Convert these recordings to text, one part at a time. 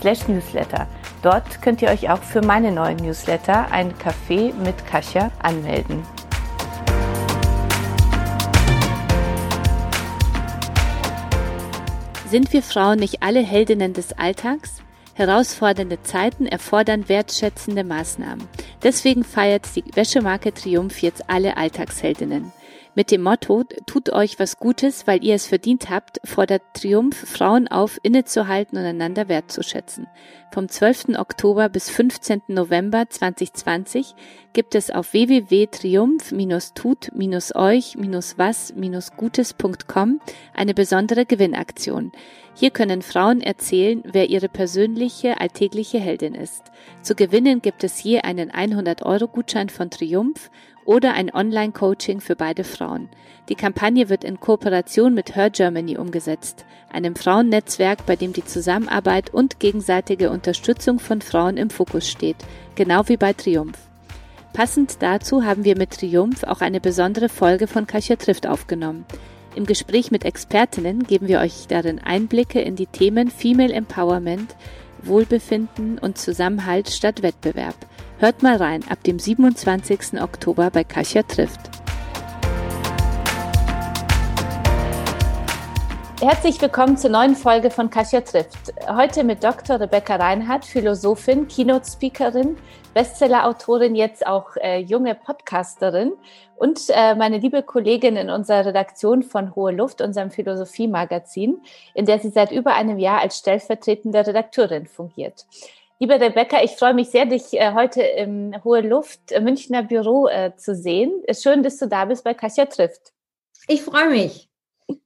slash newsletter. Dort könnt ihr euch auch für meine neuen Newsletter, ein Café mit Kasia, anmelden. Sind wir Frauen nicht alle Heldinnen des Alltags? Herausfordernde Zeiten erfordern wertschätzende Maßnahmen. Deswegen feiert die Wäschemarke Triumph jetzt alle Alltagsheldinnen. Mit dem Motto, tut euch was Gutes, weil ihr es verdient habt, fordert Triumph Frauen auf, innezuhalten und einander wertzuschätzen. Vom 12. Oktober bis 15. November 2020 gibt es auf www.triumph-tut-euch-was-gutes.com eine besondere Gewinnaktion. Hier können Frauen erzählen, wer ihre persönliche alltägliche Heldin ist. Zu gewinnen gibt es je einen 100 Euro Gutschein von Triumph oder ein Online-Coaching für beide Frauen. Die Kampagne wird in Kooperation mit Her Germany umgesetzt, einem Frauennetzwerk, bei dem die Zusammenarbeit und gegenseitige Unterstützung von Frauen im Fokus steht, genau wie bei Triumph. Passend dazu haben wir mit Triumph auch eine besondere Folge von Kasia trifft aufgenommen. Im Gespräch mit Expertinnen geben wir euch darin Einblicke in die Themen Female Empowerment, Wohlbefinden und Zusammenhalt statt Wettbewerb. Hört mal rein ab dem 27. Oktober bei Kasia trifft. Herzlich willkommen zur neuen Folge von Kasia trifft. Heute mit Dr. Rebecca Reinhardt, Philosophin, Keynote-Speakerin, Bestseller-Autorin, jetzt auch äh, junge Podcasterin und äh, meine liebe Kollegin in unserer Redaktion von Hohe Luft, unserem Philosophie-Magazin, in der sie seit über einem Jahr als stellvertretende Redakteurin fungiert. Liebe Rebecca, ich freue mich sehr, dich äh, heute im Hohe Luft äh, Münchner Büro äh, zu sehen. Schön, dass du da bist bei Kasia trifft. Ich freue mich.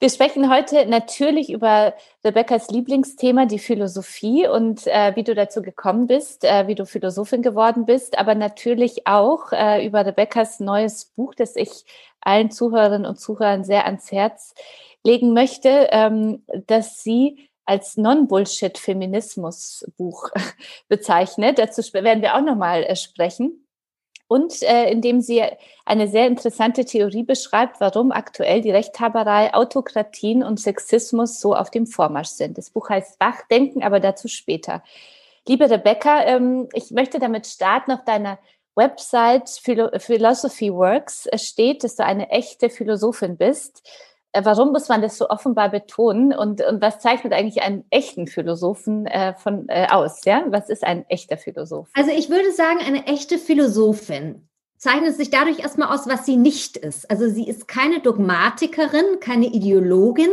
Wir sprechen heute natürlich über Rebecca's Lieblingsthema, die Philosophie und äh, wie du dazu gekommen bist, äh, wie du Philosophin geworden bist, aber natürlich auch äh, über Rebecca's neues Buch, das ich allen Zuhörerinnen und Zuhörern sehr ans Herz legen möchte, ähm, dass sie als Non-Bullshit-Feminismus-Buch bezeichnet. Dazu werden wir auch nochmal äh, sprechen und äh, indem sie eine sehr interessante Theorie beschreibt, warum aktuell die Rechthaberei, Autokratien und Sexismus so auf dem Vormarsch sind. Das Buch heißt Wachdenken, aber dazu später. Liebe Rebecca, ähm, ich möchte damit starten auf deiner Website Philosophy Works steht, dass du eine echte Philosophin bist. Äh, warum muss man das so offenbar betonen und, und was zeichnet eigentlich einen echten Philosophen äh, von, äh, aus? Ja? Was ist ein echter Philosoph? Also ich würde sagen, eine echte Philosophin zeichnet sich dadurch erstmal aus, was sie nicht ist. Also sie ist keine Dogmatikerin, keine Ideologin.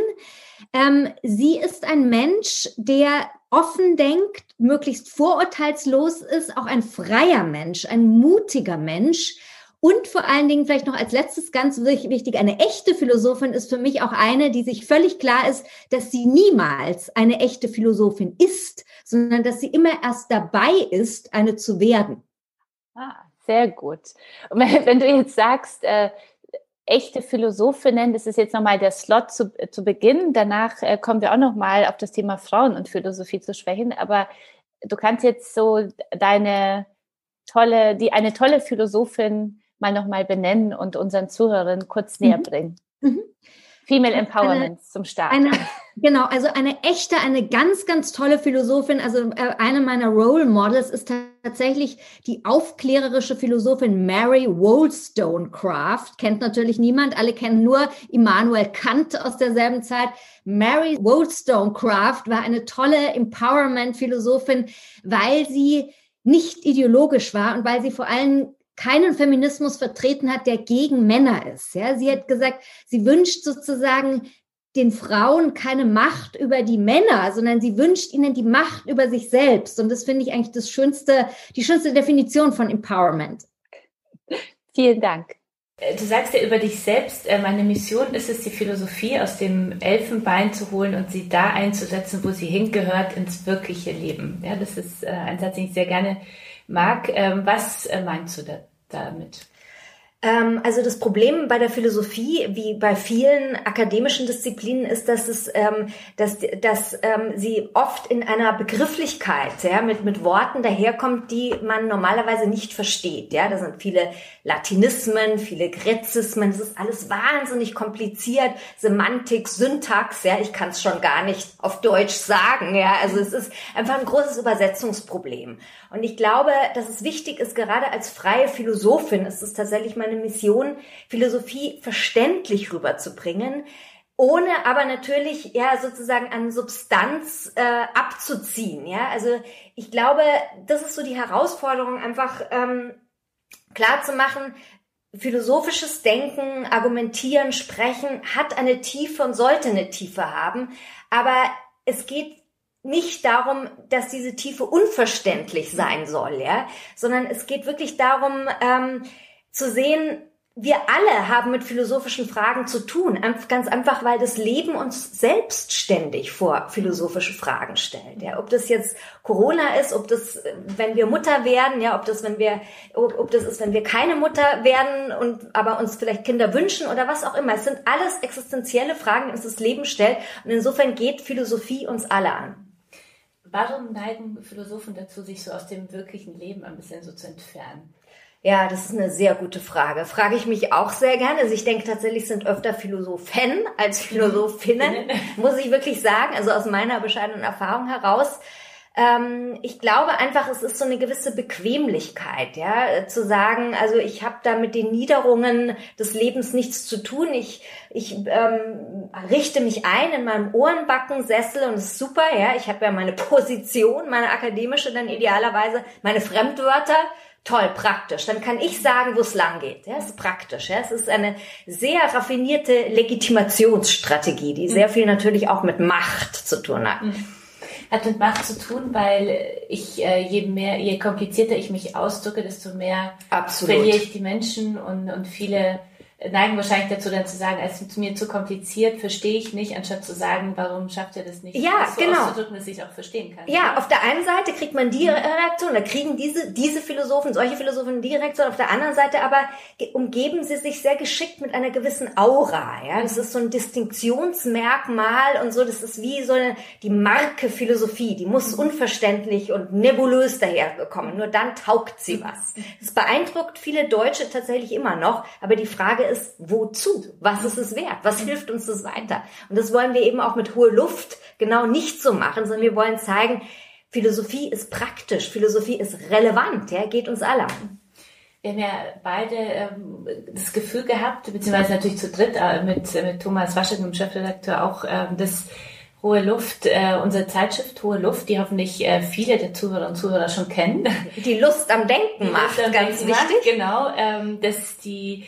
Ähm, sie ist ein Mensch, der offen denkt, möglichst vorurteilslos ist, auch ein freier Mensch, ein mutiger Mensch und vor allen Dingen vielleicht noch als letztes ganz wichtig, eine echte Philosophin ist für mich auch eine, die sich völlig klar ist, dass sie niemals eine echte Philosophin ist, sondern dass sie immer erst dabei ist, eine zu werden. Ah, sehr gut. Wenn du jetzt sagst, äh, echte Philosophinnen, das ist jetzt nochmal der Slot zu, zu Beginn. Danach äh, kommen wir auch nochmal auf das Thema Frauen und Philosophie zu sprechen. Aber du kannst jetzt so deine tolle, die eine tolle Philosophin mal nochmal benennen und unseren Zuhörern kurz näher mhm. bringen. Mhm. Female Empowerment eine, zum Start. Eine, genau, also eine echte, eine ganz, ganz tolle Philosophin. Also äh, eine meiner Role Models ist tatsächlich die aufklärerische Philosophin Mary Wollstonecraft. Kennt natürlich niemand, alle kennen nur Immanuel Kant aus derselben Zeit. Mary Wollstonecraft war eine tolle Empowerment-Philosophin, weil sie nicht ideologisch war und weil sie vor allem keinen Feminismus vertreten hat, der gegen Männer ist. Ja, sie hat gesagt, sie wünscht sozusagen den Frauen keine Macht über die Männer, sondern sie wünscht ihnen die Macht über sich selbst. Und das finde ich eigentlich das schönste, die schönste Definition von Empowerment. Vielen Dank. Äh, du sagst ja über dich selbst, äh, meine Mission ist es, die Philosophie aus dem Elfenbein zu holen und sie da einzusetzen, wo sie hingehört, ins wirkliche Leben. Ja, das ist äh, ein Satz, den ich sehr gerne mag. Ähm, was meinst du da, damit? Ähm, also das Problem bei der Philosophie, wie bei vielen akademischen Disziplinen, ist, dass es, ähm, dass, dass ähm, sie oft in einer Begrifflichkeit, ja, mit mit Worten daherkommt, die man normalerweise nicht versteht. Ja, da sind viele Latinismen, viele Gräzismen. Das ist alles wahnsinnig kompliziert. Semantik, Syntax, ja, ich kann es schon gar nicht auf Deutsch sagen. Ja, also es ist einfach ein großes Übersetzungsproblem. Und ich glaube, dass es wichtig ist, gerade als freie Philosophin, ist es tatsächlich meine Mission, Philosophie verständlich rüberzubringen, ohne aber natürlich ja sozusagen an Substanz äh, abzuziehen. Ja, also ich glaube, das ist so die Herausforderung, einfach ähm, klar zu machen. Philosophisches Denken, Argumentieren, Sprechen hat eine Tiefe und sollte eine Tiefe haben, aber es geht nicht darum, dass diese Tiefe unverständlich sein soll, ja, sondern es geht wirklich darum, ähm, zu sehen, wir alle haben mit philosophischen Fragen zu tun, ganz einfach, weil das Leben uns selbstständig vor philosophische Fragen stellt. Ja, ob das jetzt Corona ist, ob das, wenn wir Mutter werden, ja, ob das, wenn wir, ob, ob das ist, wenn wir keine Mutter werden und aber uns vielleicht Kinder wünschen oder was auch immer. Es sind alles existenzielle Fragen, die uns das Leben stellt. Und insofern geht Philosophie uns alle an. Warum neigen Philosophen dazu, sich so aus dem wirklichen Leben ein bisschen so zu entfernen? Ja, das ist eine sehr gute Frage. Frage ich mich auch sehr gerne. Also ich denke tatsächlich sind öfter Philosophen als Philosophinnen, muss ich wirklich sagen. Also aus meiner bescheidenen Erfahrung heraus. Ähm, ich glaube einfach, es ist so eine gewisse Bequemlichkeit, ja, zu sagen, also ich habe da mit den Niederungen des Lebens nichts zu tun. Ich, ich ähm, richte mich ein in meinem Ohrenbackensessel und es ist super, ja. Ich habe ja meine Position, meine akademische dann idealerweise, meine Fremdwörter. Toll, praktisch. Dann kann ich sagen, wo es lang geht. Ja, ist praktisch. Ja, es ist eine sehr raffinierte Legitimationsstrategie, die sehr mhm. viel natürlich auch mit Macht zu tun hat. Mhm hat mit Macht zu tun, weil ich äh, je mehr, je komplizierter ich mich ausdrücke, desto mehr Absolut. verliere ich die Menschen und, und viele neigen wahrscheinlich dazu dann zu sagen, es ist mir zu kompliziert, verstehe ich nicht, anstatt zu sagen, warum schafft ihr das nicht? Ja, das so genau. auszudrücken, dass ich auch verstehen kann. Ja, auf der einen Seite kriegt man die Reaktion, da kriegen diese, diese Philosophen, solche Philosophen die Reaktion, auf der anderen Seite aber umgeben sie sich sehr geschickt mit einer gewissen Aura, ja. Das ist so ein Distinktionsmerkmal und so, das ist wie so eine, die Marke Philosophie, die muss unverständlich und nebulös daherkommen, nur dann taugt sie was. Das beeindruckt viele Deutsche tatsächlich immer noch, aber die Frage ist, wozu? Was ist es wert? Was hilft uns das weiter? Und das wollen wir eben auch mit hoher Luft genau nicht so machen, sondern wir wollen zeigen, Philosophie ist praktisch, Philosophie ist relevant, ja, geht uns alle an. Wir haben ja beide ähm, das Gefühl gehabt, beziehungsweise natürlich zu dritt äh, mit, mit Thomas Waschek, dem Chefredakteur, auch ähm, das Hohe Luft, äh, unsere Zeitschrift Hohe Luft, die hoffentlich äh, viele der Zuhörer und Zuhörer schon kennen. Die Lust am Denken macht, am ganz Denken wichtig. Macht, genau, ähm, dass die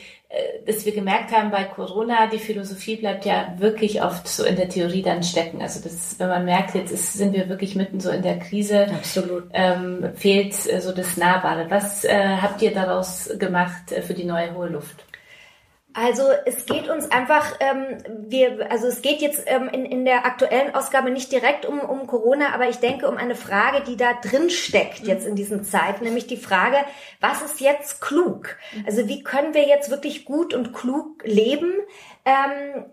dass wir gemerkt haben bei Corona, die Philosophie bleibt ja wirklich oft so in der Theorie dann stecken. Also das, wenn man merkt, jetzt ist, sind wir wirklich mitten so in der Krise, Absolut. Ähm, fehlt äh, so das Nahbare. Was äh, habt ihr daraus gemacht äh, für die neue hohe Luft? Also es geht uns einfach, ähm, wir, also es geht jetzt ähm, in, in der aktuellen Ausgabe nicht direkt um, um Corona, aber ich denke um eine Frage, die da drin steckt jetzt in diesen Zeiten, nämlich die Frage, was ist jetzt klug? Also wie können wir jetzt wirklich gut und klug leben? Ähm,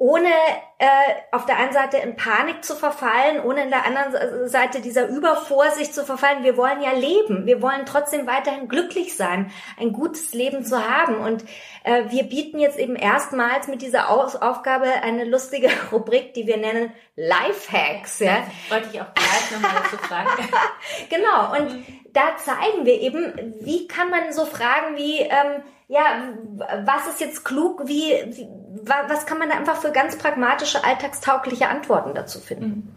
ohne äh, auf der einen Seite in Panik zu verfallen, ohne in der anderen Seite dieser Übervorsicht zu verfallen. Wir wollen ja leben. Wir wollen trotzdem weiterhin glücklich sein, ein gutes Leben zu haben. Und äh, wir bieten jetzt eben erstmals mit dieser Aus Aufgabe eine lustige Rubrik, die wir nennen Lifehacks. Ja? Wollte ich auch gleich nochmal dazu fragen. genau. Und mhm. da zeigen wir eben, wie kann man so Fragen wie ähm, ja, was ist jetzt klug? Wie, wie, was kann man da einfach für ganz pragmatische, alltagstaugliche Antworten dazu finden? Mhm.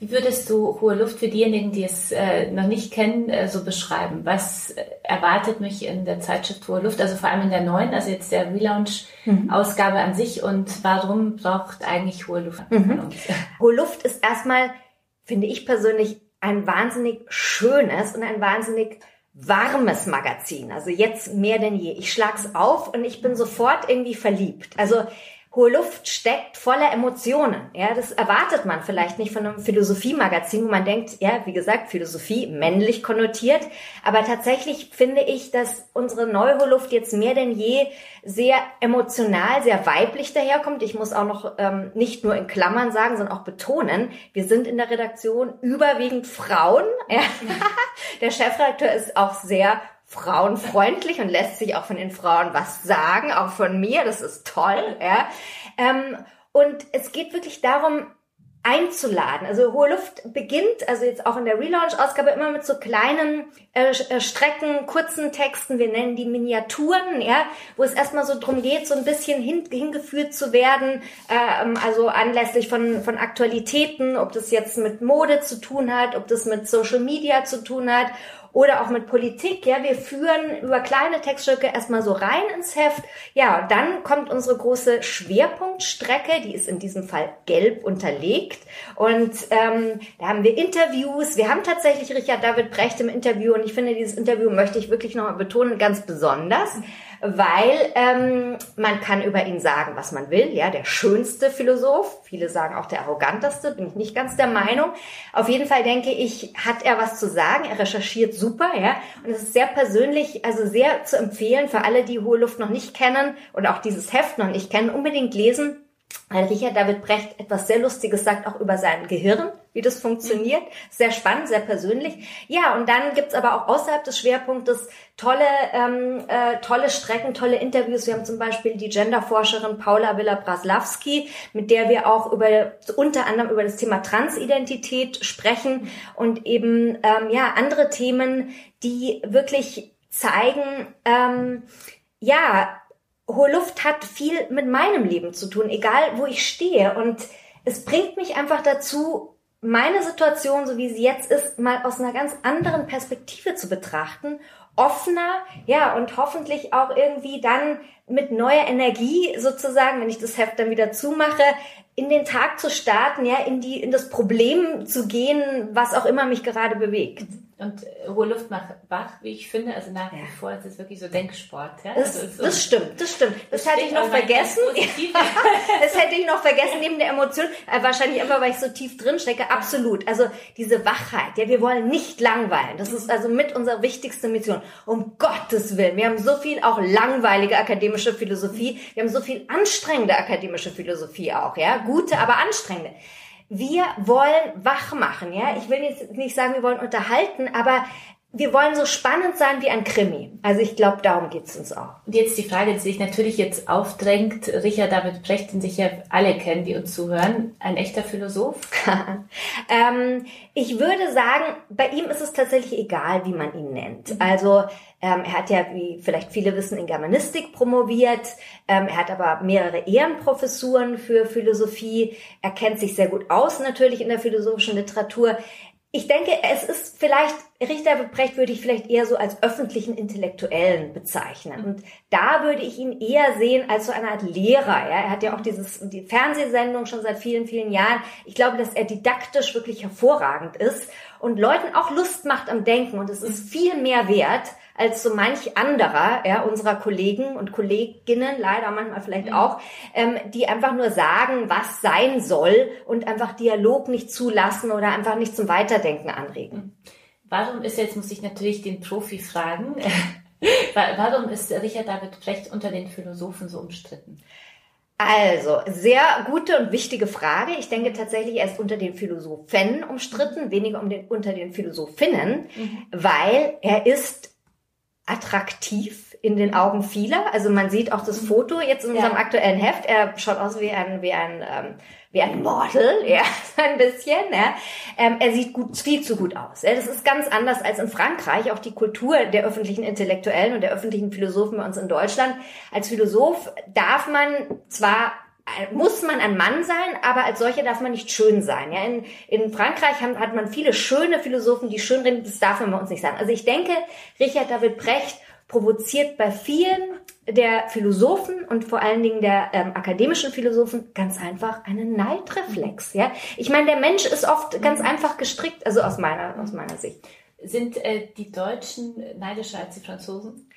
Wie würdest du Hohe Luft für diejenigen, die es äh, noch nicht kennen, äh, so beschreiben? Was erwartet mich in der Zeitschrift Hohe Luft, also vor allem in der neuen, also jetzt der Relaunch-Ausgabe mhm. an sich und warum braucht eigentlich Hohe Luft mhm. Hohe Luft ist erstmal, finde ich persönlich, ein wahnsinnig schönes und ein wahnsinnig warmes Magazin. Also jetzt mehr denn je. Ich schlag's auf und ich bin sofort irgendwie verliebt. Also Hohe Luft steckt voller Emotionen. Ja, das erwartet man vielleicht nicht von einem Philosophiemagazin, wo man denkt, ja, wie gesagt, Philosophie männlich konnotiert. Aber tatsächlich finde ich, dass unsere neue Luft jetzt mehr denn je sehr emotional, sehr weiblich daherkommt. Ich muss auch noch ähm, nicht nur in Klammern sagen, sondern auch betonen, wir sind in der Redaktion überwiegend Frauen. Ja. der Chefredakteur ist auch sehr frauenfreundlich und lässt sich auch von den Frauen was sagen, auch von mir. Das ist toll. Ja. Ähm, und es geht wirklich darum, einzuladen. Also Hohe Luft beginnt, also jetzt auch in der Relaunch-Ausgabe, immer mit so kleinen äh, äh, Strecken, kurzen Texten, wir nennen die Miniaturen, ja, wo es erstmal so drum geht, so ein bisschen hin, hingeführt zu werden, ähm, also anlässlich von, von Aktualitäten, ob das jetzt mit Mode zu tun hat, ob das mit Social Media zu tun hat oder auch mit Politik. Ja, wir führen über kleine Textstücke erstmal so rein ins Heft. Ja, und dann kommt unsere große Schwerpunktstrecke, die ist in diesem Fall gelb unterlegt. Und ähm, da haben wir Interviews. Wir haben tatsächlich Richard David Brecht im Interview und ich finde, dieses Interview möchte ich wirklich nochmal betonen, ganz besonders weil ähm, man kann über ihn sagen, was man will. Ja, der schönste Philosoph. Viele sagen auch der arroganteste. Bin ich nicht ganz der Meinung. Auf jeden Fall denke ich, hat er was zu sagen. Er recherchiert super. Ja, und es ist sehr persönlich, also sehr zu empfehlen für alle, die Hohe Luft noch nicht kennen und auch dieses Heft noch nicht kennen. Unbedingt lesen weil Richard David Brecht etwas sehr Lustiges sagt, auch über sein Gehirn, wie das funktioniert. Sehr spannend, sehr persönlich. Ja, und dann gibt's aber auch außerhalb des Schwerpunktes tolle, ähm, äh, tolle Strecken, tolle Interviews. Wir haben zum Beispiel die Genderforscherin Paula Villa-Braslawski, mit der wir auch über unter anderem über das Thema Transidentität sprechen und eben ähm, ja andere Themen, die wirklich zeigen, ähm, ja, hohe Luft hat viel mit meinem Leben zu tun, egal wo ich stehe. Und es bringt mich einfach dazu, meine Situation, so wie sie jetzt ist, mal aus einer ganz anderen Perspektive zu betrachten, offener, ja, und hoffentlich auch irgendwie dann mit neuer Energie sozusagen, wenn ich das Heft dann wieder zumache, in den Tag zu starten, ja, in die, in das Problem zu gehen, was auch immer mich gerade bewegt. Und äh, hohe Luft macht wach, wie ich finde. Also nach wie vor ist es wirklich so Denksport. Ja? Das, also so das stimmt, das stimmt. Das, das hätte ich noch vergessen. das hätte ich noch vergessen neben der Emotion. Äh, wahrscheinlich einfach, weil ich so tief drin stecke. Absolut. Also diese Wachheit. Ja, wir wollen nicht langweilen. Das ist also mit unserer wichtigste Mission. Um Gottes Willen. Wir haben so viel auch langweilige akademische Philosophie. Wir haben so viel anstrengende akademische Philosophie auch. Ja, gute, aber anstrengende wir wollen wach machen, ja. Ich will jetzt nicht sagen, wir wollen unterhalten, aber wir wollen so spannend sein wie ein Krimi. Also ich glaube, darum geht's uns auch. Und jetzt die Frage, die sich natürlich jetzt aufdrängt, Richard David Brecht, den sicher alle kennen, die uns zuhören, ein echter Philosoph? ähm, ich würde sagen, bei ihm ist es tatsächlich egal, wie man ihn nennt. Also ähm, er hat ja, wie vielleicht viele wissen, in Germanistik promoviert. Ähm, er hat aber mehrere Ehrenprofessuren für Philosophie. Er kennt sich sehr gut aus natürlich in der philosophischen Literatur. Ich denke, es ist vielleicht, Richter Brecht würde ich vielleicht eher so als öffentlichen Intellektuellen bezeichnen. Und da würde ich ihn eher sehen als so eine Art Lehrer. Ja? Er hat ja auch dieses, die Fernsehsendung schon seit vielen, vielen Jahren. Ich glaube, dass er didaktisch wirklich hervorragend ist und Leuten auch Lust macht am Denken. Und es ist viel mehr wert, als so manch anderer ja, unserer Kollegen und Kolleginnen, leider manchmal vielleicht mhm. auch, ähm, die einfach nur sagen, was sein soll und einfach Dialog nicht zulassen oder einfach nicht zum Weiterdenken anregen. Mhm. Warum ist jetzt, muss ich natürlich den Profi fragen, warum ist Richard David Brecht unter den Philosophen so umstritten? Also, sehr gute und wichtige Frage. Ich denke tatsächlich, er ist unter den Philosophen umstritten, weniger um den, unter den Philosophinnen, mhm. weil er ist attraktiv in den Augen vieler. Also man sieht auch das. Foto jetzt in unserem ja. aktuellen Heft. Er schaut aus wie ein, wie ein, ähm, wie ein Model, ja, ein bisschen. Ja. Ähm, er sieht gut, viel zu gut aus. Ja. Das ist ganz anders als in Frankreich. Auch die Kultur der öffentlichen Intellektuellen und der öffentlichen Philosophen bei uns in Deutschland. Als Philosoph darf man zwar muss man ein Mann sein, aber als solcher darf man nicht schön sein. Ja, in, in Frankreich hat, hat man viele schöne Philosophen, die schön reden, das darf man bei uns nicht sagen. Also ich denke, Richard David Brecht provoziert bei vielen der Philosophen und vor allen Dingen der ähm, akademischen Philosophen ganz einfach einen Neidreflex. Ja, ich meine, der Mensch ist oft ganz einfach gestrickt, also aus meiner aus meiner Sicht. Sind äh, die Deutschen neidischer als die Franzosen?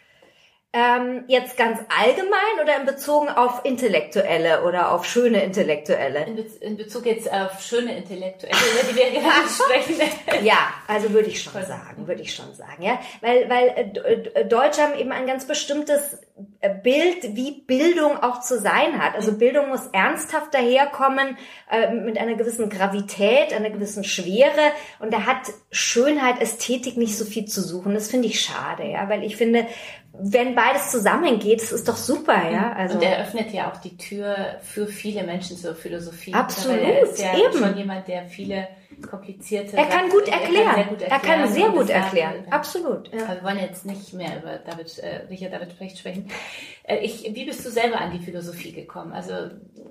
Ähm, jetzt ganz allgemein oder in Bezug auf Intellektuelle oder auf schöne Intellektuelle? In, Be in Bezug jetzt auf schöne Intellektuelle, über die wir gerade sprechen. ja, also würde ich schon sagen, würde ich schon sagen, ja, weil weil äh, äh, Deutsche haben eben ein ganz bestimmtes äh, Bild, wie Bildung auch zu sein hat. Also Bildung muss ernsthaft daherkommen, äh, mit einer gewissen Gravität, einer gewissen Schwere. Und da hat Schönheit, Ästhetik nicht so viel zu suchen. Das finde ich schade, ja, weil ich finde, wenn beides zusammengeht, das ist doch super, ja. Mhm. Also und er öffnet ja auch die Tür für viele Menschen zur Philosophie. Absolut, er ist ja eben. schon jemand, der viele komplizierte. Er kann gut erklären. Er kann, gut erklären. Er kann sehr gut erklären. Absolut. Ja. Aber wir wollen jetzt nicht mehr über David, äh, Richard David Brecht sprechen. Äh, ich, wie bist du selber an die Philosophie gekommen? Also,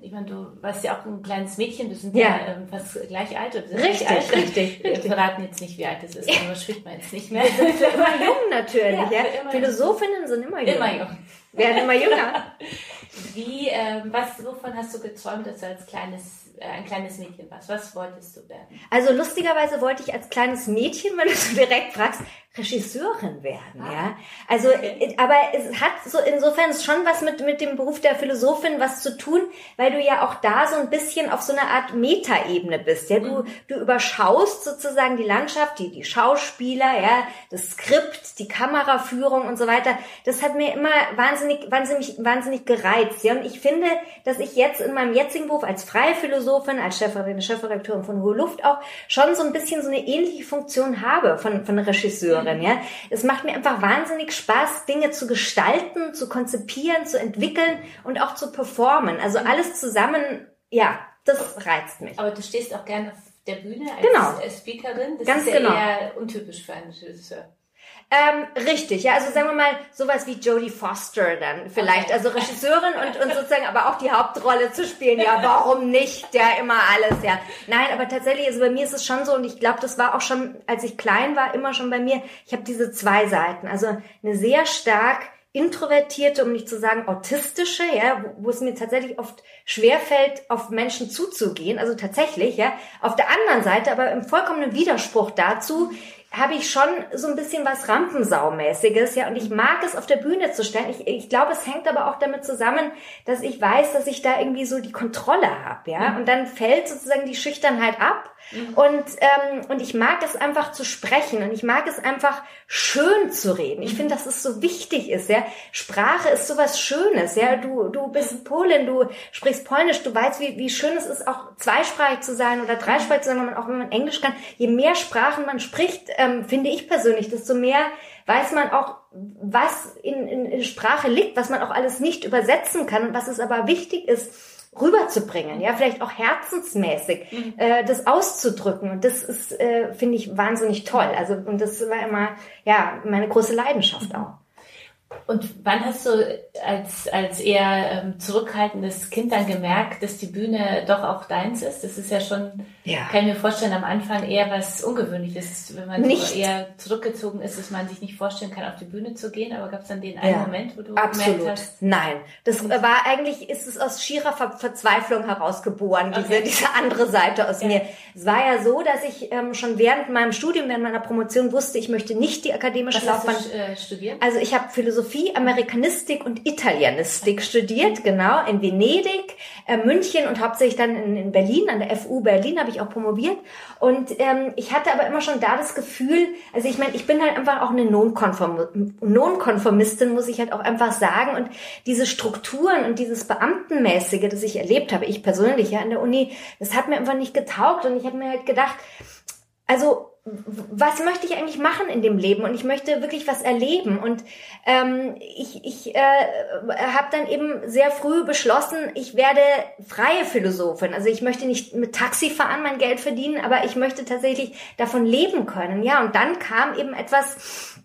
ich meine, du warst ja auch ein kleines Mädchen, wir sind ja, ja äh, fast gleich alt. Richtig, alt. richtig. Wir verraten jetzt nicht, wie alt es ist, aber spricht man jetzt nicht mehr. Wir sind immer jung natürlich. Ja, ja. Philosophinnen sind immer jung. Immer jung. Werden immer jünger. Wie, ähm, was, wovon hast du geträumt, dass du als kleines ein kleines Mädchen warst? Was wolltest du werden? Also lustigerweise wollte ich als kleines Mädchen, wenn du so direkt fragst, Regisseurin werden, ah. ja. Also, okay. aber es hat so insofern schon was mit, mit dem Beruf der Philosophin was zu tun, weil du ja auch da so ein bisschen auf so einer Art Metaebene bist, ja. Du, mhm. du überschaust sozusagen die Landschaft, die, die Schauspieler, ja, das Skript, die Kameraführung und so weiter. Das hat mir immer wahnsinnig, wahnsinnig, wahnsinnig gereizt, ja. Und ich finde, dass ich jetzt in meinem jetzigen Beruf als freie Philosophin, als Chefredakteurin von Hohe Luft auch schon so ein bisschen so eine ähnliche Funktion habe von, von Regisseur. Regisseurin, ja. Es macht mir einfach wahnsinnig Spaß, Dinge zu gestalten, zu konzipieren, zu entwickeln und auch zu performen. Also alles zusammen, ja, das reizt mich. Aber du stehst auch gerne auf der Bühne als genau. Speakerin. Das Ganz ist ja genau. eher untypisch für einen Regisseur. Ähm, richtig, ja, also sagen wir mal sowas wie Jodie Foster dann vielleicht, okay. also Regisseurin und, und sozusagen aber auch die Hauptrolle zu spielen, ja, warum nicht, ja, immer alles, ja. Nein, aber tatsächlich, also bei mir ist es schon so und ich glaube, das war auch schon, als ich klein war, immer schon bei mir, ich habe diese zwei Seiten, also eine sehr stark introvertierte, um nicht zu sagen autistische, ja, wo, wo es mir tatsächlich oft schwerfällt, auf Menschen zuzugehen, also tatsächlich, ja. Auf der anderen Seite aber im vollkommenen Widerspruch dazu, habe ich schon so ein bisschen was Rampensaumäßiges, ja, und ich mag es auf der Bühne zu stellen. Ich, ich glaube, es hängt aber auch damit zusammen, dass ich weiß, dass ich da irgendwie so die Kontrolle habe, ja, mhm. und dann fällt sozusagen die Schüchternheit ab mhm. und ähm, und ich mag es einfach zu sprechen und ich mag es einfach schön zu reden. Ich mhm. finde, dass es so wichtig ist, ja. Sprache ist sowas Schönes, ja. Du du bist Polin, du sprichst Polnisch, du weißt, wie wie schön es ist, auch zweisprachig zu sein oder dreisprachig zu sein, wenn man auch wenn man Englisch kann. Je mehr Sprachen man spricht ähm, finde ich persönlich, desto mehr weiß man auch, was in, in, in Sprache liegt, was man auch alles nicht übersetzen kann und was es aber wichtig ist, rüberzubringen, ja, vielleicht auch herzensmäßig, mhm. äh, das auszudrücken. Und das ist, äh, finde ich, wahnsinnig toll. Also, und das war immer, ja, meine große Leidenschaft auch. Und wann hast du als, als eher ähm, zurückhaltendes Kind dann gemerkt, dass die Bühne doch auch deins ist? Das ist ja schon, ja. kann ich mir vorstellen, am Anfang eher was Ungewöhnliches, wenn man so eher zurückgezogen ist, dass man sich nicht vorstellen kann, auf die Bühne zu gehen. Aber gab es dann den einen ja. Moment, wo du Absolut. gemerkt hast? Nein, das war eigentlich, ist es aus schierer Ver Verzweiflung herausgeboren, diese, okay. diese andere Seite aus ja. mir. Es war ja so, dass ich ähm, schon während meinem Studium, während meiner Promotion wusste, ich möchte nicht die akademische was Laufbahn. Hast du, äh, studiert? Also ich habe Philosophie Amerikanistik und Italienistik studiert, genau, in Venedig, äh, München und hauptsächlich dann in, in, Berlin, an der FU Berlin habe ich auch promoviert. Und ähm, ich hatte aber immer schon da das Gefühl, also ich meine, ich bin halt einfach auch eine Nonkonformistin, muss ich halt auch einfach sagen. Und diese Strukturen und dieses Beamtenmäßige, das ich erlebt habe, ich persönlich ja an der Uni, das hat mir einfach nicht getaugt. Und ich habe mir halt gedacht, also was möchte ich eigentlich machen in dem Leben und ich möchte wirklich was erleben und ähm, ich, ich äh, habe dann eben sehr früh beschlossen, ich werde freie Philosophin. Also ich möchte nicht mit Taxi fahren, mein Geld verdienen, aber ich möchte tatsächlich davon leben können. Ja, und dann kam eben etwas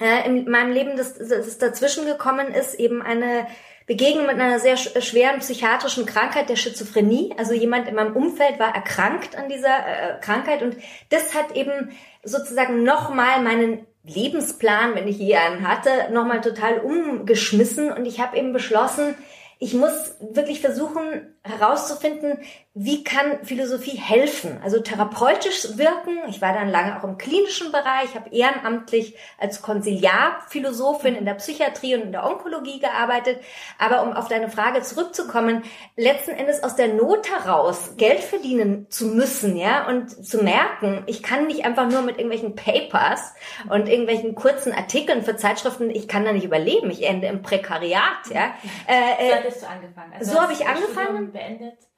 äh, in meinem Leben, das, das dazwischen gekommen ist, eben eine Begegnung mit einer sehr schweren psychiatrischen Krankheit der Schizophrenie. Also jemand in meinem Umfeld war erkrankt an dieser äh, Krankheit und das hat eben sozusagen nochmal meinen Lebensplan, wenn ich je einen hatte, nochmal total umgeschmissen und ich habe eben beschlossen, ich muss wirklich versuchen herauszufinden, wie kann Philosophie helfen? Also therapeutisch wirken. Ich war dann lange auch im klinischen Bereich, habe ehrenamtlich als Konsiliarphilosophin in der Psychiatrie und in der Onkologie gearbeitet. Aber um auf deine Frage zurückzukommen, letzten Endes aus der Not heraus Geld verdienen zu müssen, ja, und zu merken, ich kann nicht einfach nur mit irgendwelchen Papers und irgendwelchen kurzen Artikeln für Zeitschriften, ich kann da nicht überleben, ich ende im Prekariat, ja. Äh, so hattest du angefangen. Also so habe ich angefangen. Beendet.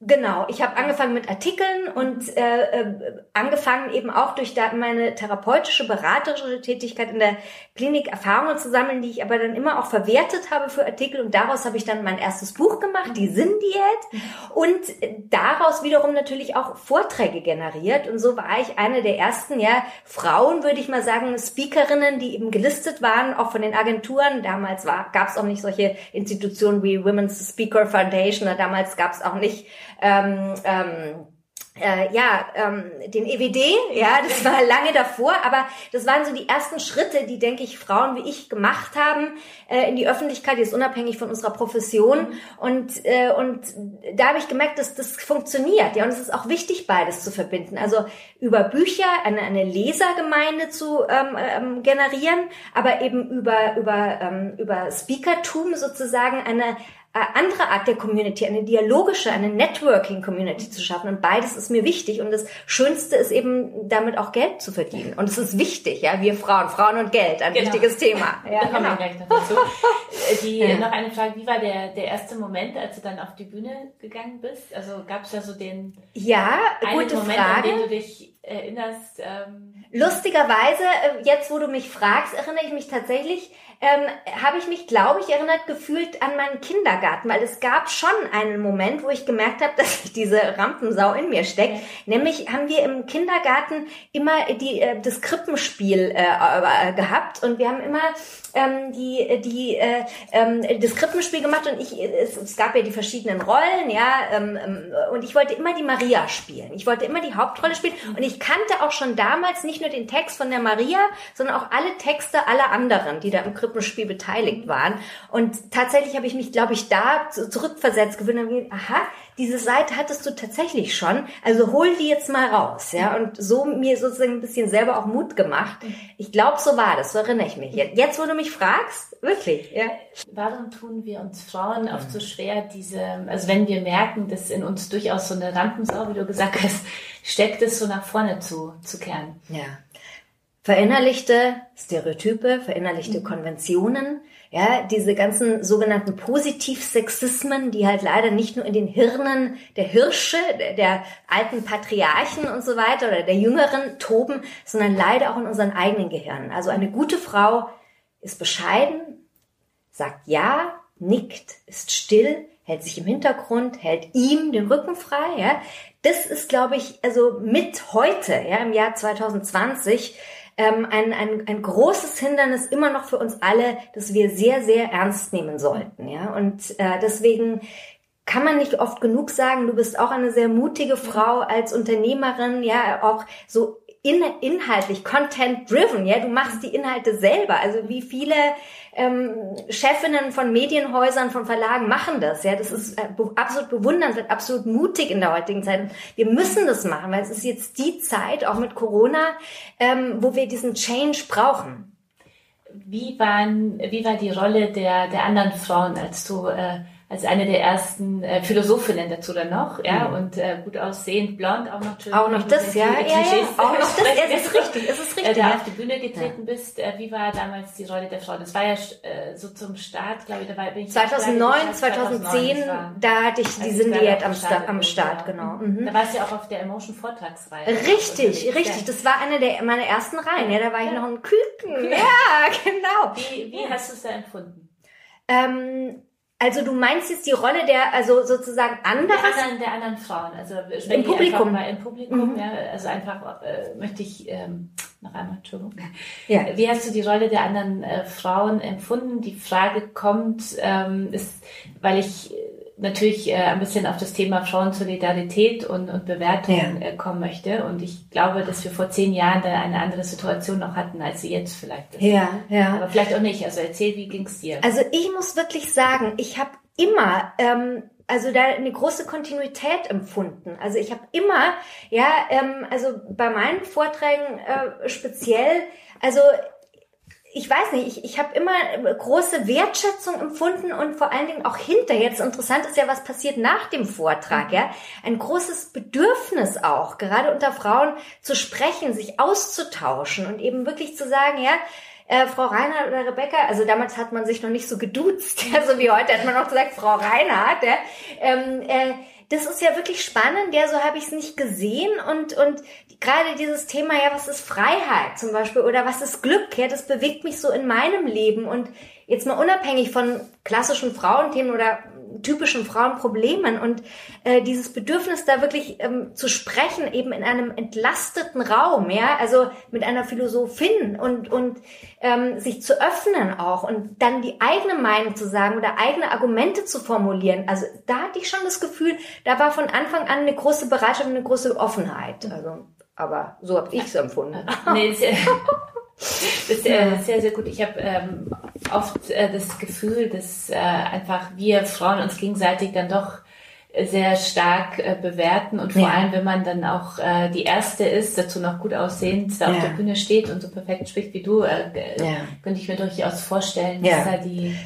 Genau, ich habe angefangen mit Artikeln und äh, äh, angefangen eben auch durch da meine therapeutische, beraterische Tätigkeit in der Klinik Erfahrungen zu sammeln, die ich aber dann immer auch verwertet habe für Artikel. Und daraus habe ich dann mein erstes Buch gemacht, die Sinndiät. Und daraus wiederum natürlich auch Vorträge generiert. Und so war ich eine der ersten, ja, Frauen, würde ich mal sagen, Speakerinnen, die eben gelistet waren, auch von den Agenturen. Damals gab es auch nicht solche Institutionen wie Women's Speaker Foundation, damals gab es auch nicht ähm, ähm, äh, ja, ähm, den EWD, ja, das war lange davor, aber das waren so die ersten Schritte, die, denke ich, Frauen wie ich gemacht haben äh, in die Öffentlichkeit, ist unabhängig von unserer Profession. Und, äh, und da habe ich gemerkt, dass das funktioniert, ja, und es ist auch wichtig, beides zu verbinden. Also über Bücher eine, eine Lesergemeinde zu ähm, ähm, generieren, aber eben über, über, ähm, über Speakertum sozusagen eine andere Art der Community, eine dialogische, eine Networking-Community zu schaffen. Und beides ist mir wichtig. Und das Schönste ist eben, damit auch Geld zu verdienen. Und es ist wichtig, ja, wir Frauen, Frauen und Geld, ein genau. wichtiges Thema. Ja, da kommen genau. wir gleich noch dazu. Äh, die, ja. Noch eine Frage, wie war der, der erste Moment, als du dann auf die Bühne gegangen bist? Also gab es da so den ja, gute Moment, Frage. an den du dich erinnerst? Ähm, Lustigerweise, äh, jetzt wo du mich fragst, erinnere ich mich tatsächlich, ähm, habe ich mich, glaube ich, erinnert gefühlt an meinen Kindergarten, weil es gab schon einen Moment, wo ich gemerkt habe, dass ich diese Rampensau in mir steckt. Ja. Nämlich haben wir im Kindergarten immer die, äh, das Krippenspiel äh, äh, gehabt und wir haben immer ähm, die, die, äh, ähm, das Krippenspiel gemacht und ich, es, es gab ja die verschiedenen Rollen, ja, ähm, ähm, und ich wollte immer die Maria spielen. Ich wollte immer die Hauptrolle spielen und ich kannte auch schon damals nicht nur den Text von der Maria, sondern auch alle Texte aller anderen, die da im Krippenspiel beteiligt waren. Und tatsächlich habe ich mich, glaube ich, da zurückversetzt gefühlt und gedacht, aha, diese Seite hattest du tatsächlich schon, also hol die jetzt mal raus, ja, und so mir sozusagen ein bisschen selber auch Mut gemacht. Ich glaube, so war das, so erinnere ich mich. Jetzt, wo du mich fragst, wirklich, ja. Warum tun wir uns Frauen oft so schwer, diese, also wenn wir merken, dass in uns durchaus so eine Rampensau, wie du gesagt hast, steckt es so nach vorne zu, zu kehren? Ja. Verinnerlichte Stereotype, verinnerlichte mhm. Konventionen, ja, diese ganzen sogenannten Positivsexismen, die halt leider nicht nur in den Hirnen der Hirsche, der, der, alten Patriarchen und so weiter oder der Jüngeren toben, sondern leider auch in unseren eigenen Gehirnen. Also eine gute Frau ist bescheiden, sagt ja, nickt, ist still, hält sich im Hintergrund, hält ihm den Rücken frei, ja. Das ist, glaube ich, also mit heute, ja, im Jahr 2020, ähm, ein, ein, ein großes Hindernis immer noch für uns alle, das wir sehr, sehr ernst nehmen sollten. Ja? Und äh, deswegen kann man nicht oft genug sagen, du bist auch eine sehr mutige Frau als Unternehmerin, ja, auch so in, inhaltlich, content-driven, ja, du machst die Inhalte selber. Also wie viele ähm, Chefinnen von Medienhäusern, von Verlagen machen das. Ja, das ist äh, absolut bewundernswert, absolut mutig in der heutigen Zeit. Wir müssen das machen, weil es ist jetzt die Zeit, auch mit Corona, ähm, wo wir diesen Change brauchen. Wie, waren, wie war die Rolle der, der anderen Frauen, als du äh, als eine der ersten äh, Philosophinnen dazu dann noch, ja, mhm. und äh, gut aussehend, blond, auch noch. Auch noch das, ja, ja, ja, auch noch das, ja, das ist richtig, es ist richtig. Äh, da auf die Bühne getreten ja. bist, äh, wie war damals die Rolle der Frau? Das war ja äh, so zum Start, glaube ich, da war bin ich 2009, 2010, da hatte ich die Syndiat am, Start, am Start, genau. Mhm. Da warst du ja auch auf der Emotion Vortragsreihe. Richtig, richtig, das war eine der meiner ersten Reihen, ja, da war ich noch ein Küken, ja, genau. Wie, wie hast du es da empfunden? Ähm, also du meinst jetzt die Rolle der, also sozusagen anderes? Der anderen, der anderen Frauen, also im Publikum. Mal im Publikum, mhm. ja, also einfach äh, möchte ich ähm, noch einmal, Entschuldigung. Ja. Wie hast du die Rolle der anderen äh, Frauen empfunden? Die Frage kommt, ähm, ist, weil ich natürlich äh, ein bisschen auf das Thema Frauensolidarität und, und Bewertung ja. äh, kommen möchte. Und ich glaube, dass wir vor zehn Jahren da eine andere Situation noch hatten, als sie jetzt vielleicht ist. Ja, ja. Aber vielleicht auch nicht. Also erzähl, wie ging's dir? Also ich muss wirklich sagen, ich habe immer ähm, also da eine große Kontinuität empfunden. Also ich habe immer, ja, ähm, also bei meinen Vorträgen äh, speziell, also ich weiß nicht, ich, ich habe immer große Wertschätzung empfunden und vor allen Dingen auch hinter. Jetzt interessant ist ja, was passiert nach dem Vortrag, ja. Ein großes Bedürfnis auch, gerade unter Frauen zu sprechen, sich auszutauschen und eben wirklich zu sagen, ja, äh, Frau Reinhardt oder Rebecca, also damals hat man sich noch nicht so geduzt, ja, so wie heute hat man noch gesagt, Frau Reinhardt, ja, ähm, äh, das ist ja wirklich spannend, ja, so habe ich es nicht gesehen und, und gerade dieses Thema, ja, was ist Freiheit zum Beispiel oder was ist Glück, ja, das bewegt mich so in meinem Leben und jetzt mal unabhängig von klassischen Frauenthemen oder typischen Frauenproblemen und äh, dieses Bedürfnis da wirklich ähm, zu sprechen eben in einem entlasteten Raum, ja, also mit einer Philosophin und und ähm, sich zu öffnen auch und dann die eigene Meinung zu sagen oder eigene Argumente zu formulieren. Also da hatte ich schon das Gefühl, da war von Anfang an eine große Bereitschaft und eine große Offenheit. Also, aber so habe ich es empfunden. Nee, das ist äh, sehr, sehr gut. Ich habe ähm, oft äh, das Gefühl, dass äh, einfach wir Frauen uns gegenseitig dann doch sehr stark äh, bewerten und vor ja. allem, wenn man dann auch äh, die erste ist, dazu noch gut aussehend, da ja. auf der Bühne steht und so perfekt spricht wie du, äh, ja. könnte ich mir durchaus vorstellen, dass da die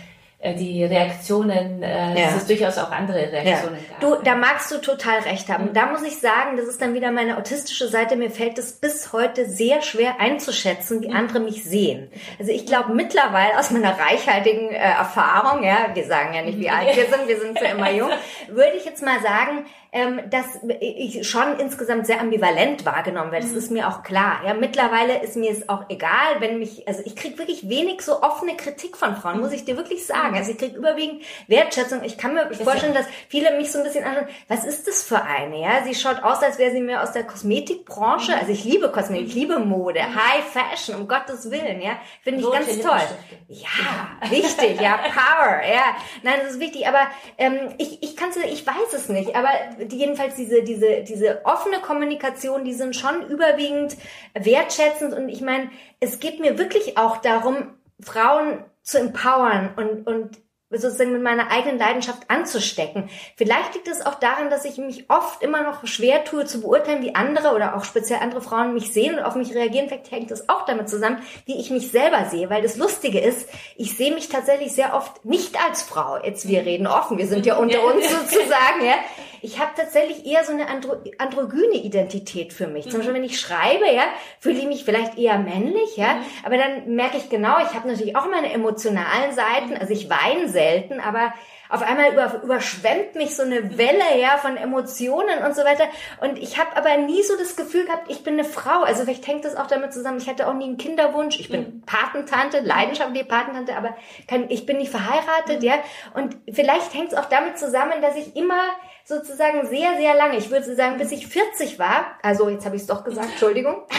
die Reaktionen, äh, ja. dass es durchaus auch andere Reaktionen ja. gab. Du, da magst du total recht haben. Mhm. Da muss ich sagen, das ist dann wieder meine autistische Seite. Mir fällt es bis heute sehr schwer einzuschätzen, wie mhm. andere mich sehen. Also ich glaube mittlerweile aus meiner reichhaltigen äh, Erfahrung, ja, wir sagen ja nicht, wie alt wir sind, wir sind ja immer jung, würde ich jetzt mal sagen, ähm, dass ich schon insgesamt sehr ambivalent wahrgenommen werde. Das mhm. ist mir auch klar. Ja, mittlerweile ist mir es auch egal, wenn mich, also ich kriege wirklich wenig so offene Kritik von Frauen, muss ich dir wirklich sagen. Also ich kriege überwiegend Wertschätzung. Ich kann mir vorstellen, dass viele mich so ein bisschen anschauen, was ist das für eine? Ja, sie schaut aus, als wäre sie mir aus der Kosmetikbranche. Also ich liebe Kosmetik, ich liebe Mode, mhm. High Fashion, um Gottes Willen, ja. Finde ich ganz toll. Ja, wichtig, ja, Power, ja. Nein, das ist wichtig, aber ähm, ich, ich kann es, ich weiß es nicht, aber jedenfalls diese, diese, diese offene Kommunikation, die sind schon überwiegend wertschätzend und ich meine, es geht mir wirklich auch darum, Frauen zu empowern und, und sozusagen mit meiner eigenen Leidenschaft anzustecken. Vielleicht liegt es auch daran, dass ich mich oft immer noch schwer tue zu beurteilen, wie andere oder auch speziell andere Frauen mich sehen und auf mich reagieren. Vielleicht hängt das auch damit zusammen, wie ich mich selber sehe. Weil das Lustige ist, ich sehe mich tatsächlich sehr oft nicht als Frau. Jetzt, wir reden offen, wir sind ja unter uns sozusagen, ja. Ich habe tatsächlich eher so eine andro androgyne Identität für mich. Zum Beispiel, wenn ich schreibe, ja, fühle ich mich vielleicht eher männlich, ja. Mhm. Aber dann merke ich genau, ich habe natürlich auch meine emotionalen Seiten. Also ich weine selten, aber auf einmal über, überschwemmt mich so eine Welle ja von Emotionen und so weiter. Und ich habe aber nie so das Gefühl gehabt, ich bin eine Frau. Also vielleicht hängt das auch damit zusammen. Ich hatte auch nie einen Kinderwunsch. Ich bin mhm. Patentante, leidenschaftliche Patentante, aber kann, ich bin nicht verheiratet, mhm. ja. Und vielleicht hängt es auch damit zusammen, dass ich immer sozusagen sehr, sehr lange, ich würde sagen, bis ich 40 war, also jetzt habe ich es doch gesagt, Entschuldigung.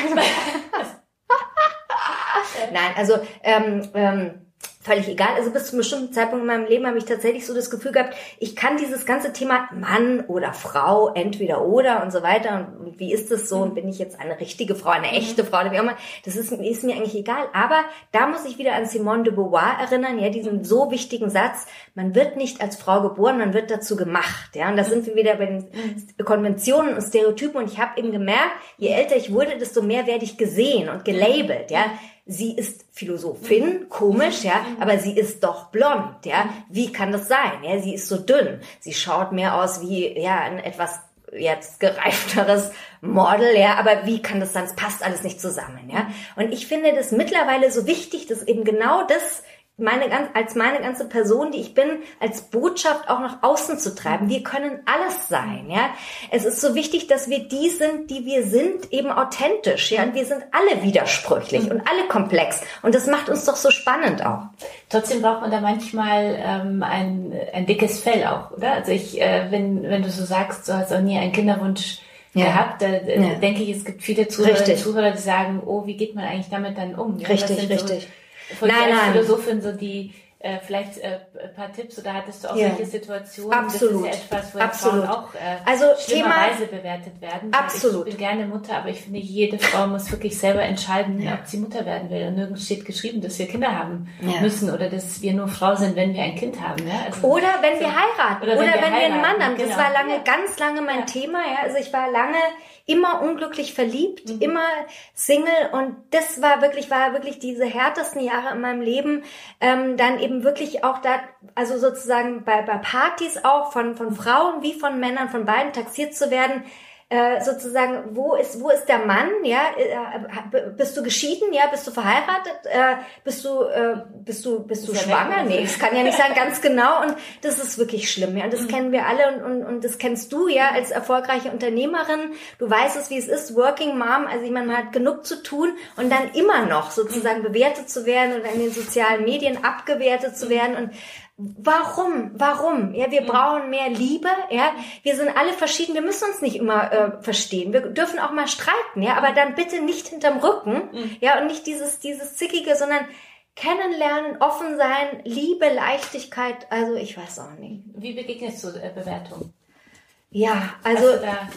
Nein, also ähm, ähm, völlig egal. Also bis zu einem bestimmten Zeitpunkt in meinem Leben habe ich tatsächlich so das Gefühl gehabt, ich kann dieses ganze Thema Mann oder Frau, entweder oder und so weiter und wie ist das so und bin ich jetzt eine richtige Frau, eine echte Frau oder wie auch immer, das ist, ist mir eigentlich egal. Aber da muss ich wieder an Simone de Beauvoir erinnern, ja, diesen so wichtigen Satz, man wird nicht als Frau geboren, man wird dazu gemacht, ja, und da sind wir wieder bei den Konventionen und Stereotypen und ich habe eben gemerkt, je älter ich wurde, desto mehr werde ich gesehen und gelabelt, ja, sie ist Philosophin, komisch, ja, aber sie ist doch blond, ja. Wie kann das sein? Ja, sie ist so dünn. Sie schaut mehr aus wie, ja, ein etwas jetzt gereifteres Model, ja, aber wie kann das sein? Es passt alles nicht zusammen, ja. Und ich finde das mittlerweile so wichtig, dass eben genau das meine, als meine ganze Person, die ich bin, als Botschaft auch nach außen zu treiben. Wir können alles sein, ja. Es ist so wichtig, dass wir die sind, die wir sind, eben authentisch, ja. Und wir sind alle widersprüchlich und alle komplex. Und das macht uns doch so spannend auch. Trotzdem braucht man da manchmal ähm, ein, ein dickes Fell auch, oder? Also ich, äh, wenn, wenn du so sagst, du hast auch nie einen Kinderwunsch ja. gehabt. Da ja. denke ich, es gibt viele Zuhörer, Zuhörer, die sagen, oh, wie geht man eigentlich damit dann um? Ja, richtig, richtig. Von nein, nein. Philosophin so die äh, vielleicht äh, ein paar Tipps oder hattest du auch ja. solche Situationen? Absolut. Das ist ja etwas, wo Absolut. Frauen auch äh, also schlimmerweise Thema, bewertet werden. Absolut. Ich bin gerne Mutter, aber ich finde, jede Frau muss wirklich selber entscheiden, ja. ob sie Mutter werden will. Und nirgends steht geschrieben, dass wir Kinder haben ja. müssen oder dass wir nur Frau sind, wenn wir ein Kind haben. Ja? Also, oder wenn so, wir heiraten. Oder, oder wenn, wir, wenn wir einen Mann haben. Das genau. war lange, ganz lange mein Thema. Ja? Also ich war lange immer unglücklich verliebt, mhm. immer Single und das war wirklich, war wirklich diese härtesten Jahre in meinem Leben. Ähm, dann eben wirklich auch da, also sozusagen bei, bei Partys auch von, von Frauen wie von Männern, von beiden taxiert zu werden äh, sozusagen, wo ist, wo ist der Mann, ja, äh, bist du geschieden, ja, bist du verheiratet, äh, bist du, äh, bist du, bist du schwanger? Nee, das kann ja nicht sein, ganz genau und das ist wirklich schlimm, ja, und das mhm. kennen wir alle und, und, und das kennst du ja als erfolgreiche Unternehmerin, du weißt es, wie es ist, Working Mom, also man hat genug zu tun und dann immer noch sozusagen mhm. bewertet zu werden oder in den sozialen Medien abgewertet zu mhm. werden und Warum? Warum? Ja, wir brauchen mehr Liebe. Ja, wir sind alle verschieden. Wir müssen uns nicht immer äh, verstehen. Wir dürfen auch mal streiten. Ja, aber dann bitte nicht hinterm Rücken. Mhm. Ja, und nicht dieses dieses zickige, sondern kennenlernen, offen sein, Liebe, Leichtigkeit. Also ich weiß auch nicht. Wie begegnest du äh, Bewertung? Ja, also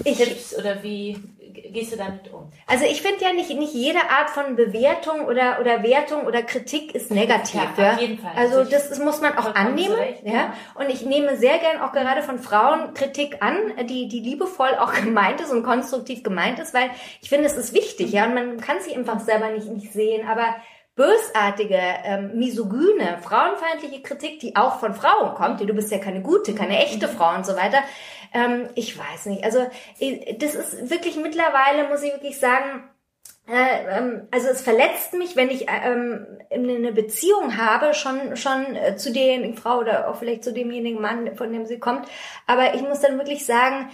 ich, Tipps oder wie gehst du damit um? Also ich finde ja nicht, nicht jede Art von Bewertung oder, oder Wertung oder Kritik ist negativ. Ja, auf jeden Fall. Also, das, das muss man auch annehmen. Recht, ja. ja. Und ich nehme sehr gern auch gerade von Frauen Kritik an, die, die liebevoll auch gemeint ist und konstruktiv gemeint ist, weil ich finde, es ist wichtig, ja. Und man kann sie einfach selber nicht, nicht sehen. Aber bösartige, ähm, misogyne, frauenfeindliche Kritik, die auch von Frauen kommt, die du bist ja keine gute, keine echte Frau und so weiter, ähm, ich weiß nicht. Also das ist wirklich mittlerweile, muss ich wirklich sagen, äh, ähm, also es verletzt mich, wenn ich ähm, eine Beziehung habe, schon schon äh, zu derjenigen Frau oder auch vielleicht zu demjenigen Mann, von dem sie kommt. Aber ich muss dann wirklich sagen,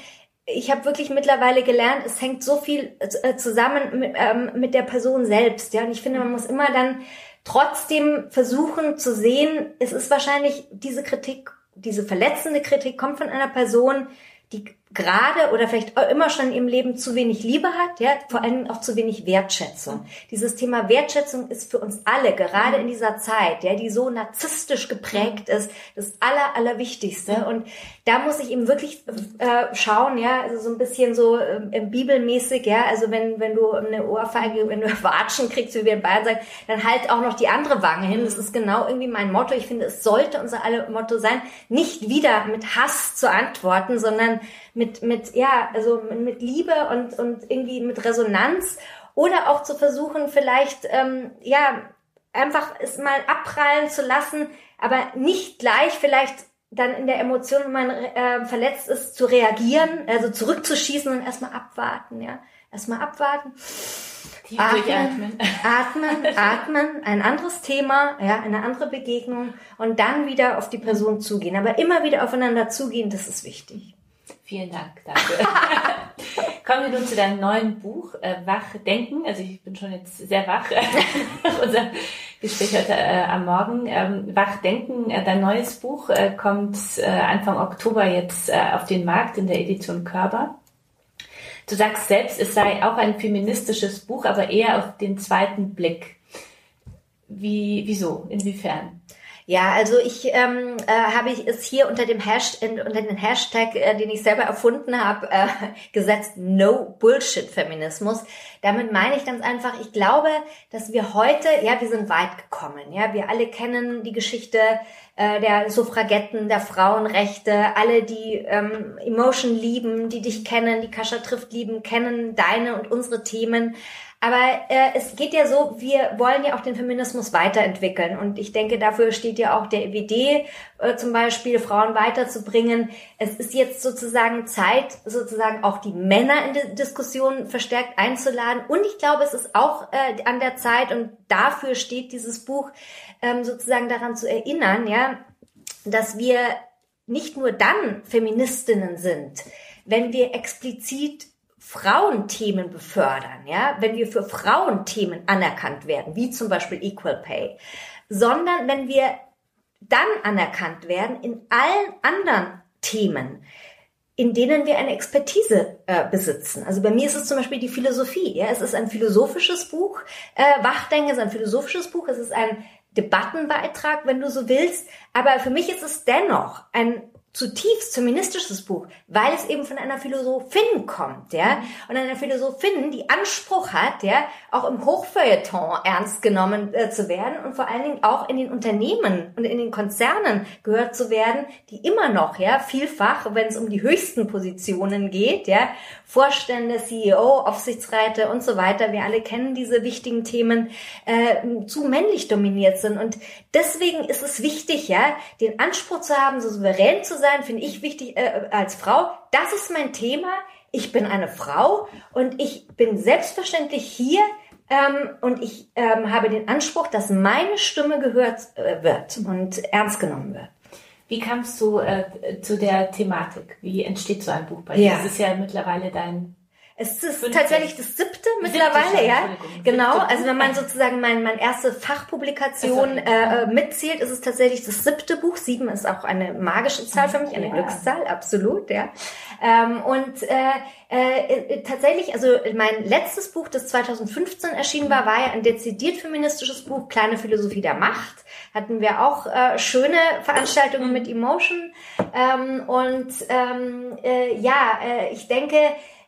ich habe wirklich mittlerweile gelernt, es hängt so viel äh, zusammen mit, ähm, mit der Person selbst. Ja, und ich finde, man muss immer dann trotzdem versuchen zu sehen, es ist wahrscheinlich diese Kritik, diese verletzende Kritik kommt von einer Person, die gerade oder vielleicht immer schon im Leben zu wenig Liebe hat, ja, vor allem auch zu wenig Wertschätzung. Dieses Thema Wertschätzung ist für uns alle, gerade in dieser Zeit, ja, die so narzisstisch geprägt ist, das aller, allerwichtigste. Und da muss ich eben wirklich äh, schauen, ja, also so ein bisschen so äh, bibelmäßig, ja, also wenn, wenn du eine Ohrfeige, wenn du Watschen kriegst, wie wir in Bayern sagen, dann halt auch noch die andere Wange hin. Das ist genau irgendwie mein Motto. Ich finde, es sollte unser alle Motto sein, nicht wieder mit Hass zu antworten, sondern mit, mit, ja, also mit Liebe und, und irgendwie mit Resonanz oder auch zu versuchen, vielleicht, ähm, ja, einfach es mal abprallen zu lassen, aber nicht gleich vielleicht dann in der Emotion, wenn man äh, verletzt ist, zu reagieren, also zurückzuschießen und erstmal abwarten, ja. Erstmal abwarten. atmen, atmen, atmen, ein anderes Thema, ja, eine andere Begegnung und dann wieder auf die Person zugehen. Aber immer wieder aufeinander zugehen, das ist wichtig. Vielen Dank dafür. Kommen wir nun zu deinem neuen Buch, äh, Wach Denken. Also ich bin schon jetzt sehr wach. Unser Gespräch heute äh, am Morgen. Ähm, Wach Denken, äh, dein neues Buch äh, kommt äh, Anfang Oktober jetzt äh, auf den Markt in der Edition Körper. Du sagst selbst, es sei auch ein feministisches Buch, aber eher auf den zweiten Blick. Wie, wieso? Inwiefern? Ja, also ich ähm, äh, habe ich es hier unter dem Hashtag, unter den Hashtag, äh, den ich selber erfunden habe, äh, gesetzt No Bullshit Feminismus. Damit meine ich ganz einfach, ich glaube, dass wir heute, ja, wir sind weit gekommen. Ja, wir alle kennen die Geschichte äh, der Suffragetten, der Frauenrechte, alle, die ähm, Emotion lieben, die dich kennen, die Kascha trifft lieben, kennen deine und unsere Themen. Aber äh, es geht ja so, wir wollen ja auch den Feminismus weiterentwickeln. Und ich denke, dafür steht ja auch der EWD äh, zum Beispiel, Frauen weiterzubringen. Es ist jetzt sozusagen Zeit, sozusagen auch die Männer in die Diskussion verstärkt einzuladen. Und ich glaube, es ist auch äh, an der Zeit, und dafür steht dieses Buch, ähm, sozusagen daran zu erinnern, ja, dass wir nicht nur dann Feministinnen sind, wenn wir explizit Frauenthemen befördern, ja, wenn wir für Frauenthemen anerkannt werden, wie zum Beispiel Equal Pay, sondern wenn wir dann anerkannt werden in allen anderen Themen, in denen wir eine Expertise äh, besitzen. Also bei mir ist es zum Beispiel die Philosophie. Ja, es ist ein philosophisches Buch. Äh, Wachdenken ist ein philosophisches Buch. Es ist ein Debattenbeitrag, wenn du so willst. Aber für mich ist es dennoch ein zutiefst feministisches Buch, weil es eben von einer Philosophin kommt, ja, und einer Philosophin, die Anspruch hat, ja, auch im Hochfeuilleton ernst genommen äh, zu werden und vor allen Dingen auch in den Unternehmen und in den Konzernen gehört zu werden, die immer noch, ja, vielfach, wenn es um die höchsten Positionen geht, ja, Vorstände, CEO, Aufsichtsräte und so weiter, wir alle kennen diese wichtigen Themen, äh, zu männlich dominiert sind. Und deswegen ist es wichtig, ja, den Anspruch zu haben, so souverän zu sein, finde ich wichtig äh, als Frau. Das ist mein Thema. Ich bin eine Frau und ich bin selbstverständlich hier ähm, und ich ähm, habe den Anspruch, dass meine Stimme gehört äh, wird und ernst genommen wird. Wie kamst du äh, zu der Thematik? Wie entsteht so ein Buch bei dir? Ja. Das ist ja mittlerweile dein es ist 15. tatsächlich das siebte mittlerweile, ja. Genau, also wenn man sozusagen mein, mein erste Fachpublikation äh, mitzählt, ist es tatsächlich das siebte Buch. Sieben ist auch eine magische Zahl für mich, eine ja. Glückszahl, absolut, ja. Ähm, und äh, äh, tatsächlich, also mein letztes Buch, das 2015 erschienen war, war ja ein dezidiert feministisches Buch, Kleine Philosophie der Macht. Hatten wir auch äh, schöne Veranstaltungen mit Emotion. Ähm, und ähm, äh, ja, äh, ich denke, äh, äh,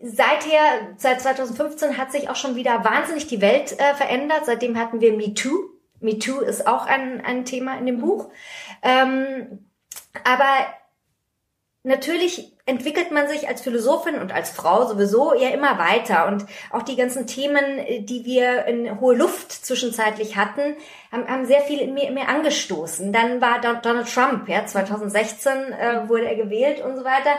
seither, seit 2015 hat sich auch schon wieder wahnsinnig die Welt äh, verändert. Seitdem hatten wir MeToo. MeToo ist auch ein, ein Thema in dem mhm. Buch. Ähm, aber natürlich entwickelt man sich als Philosophin und als Frau sowieso ja immer weiter. Und auch die ganzen Themen, äh, die wir in hohe Luft zwischenzeitlich hatten, haben, haben sehr viel in mir, in mir angestoßen. Dann war Donald Trump, ja, 2016 äh, wurde er gewählt und so weiter.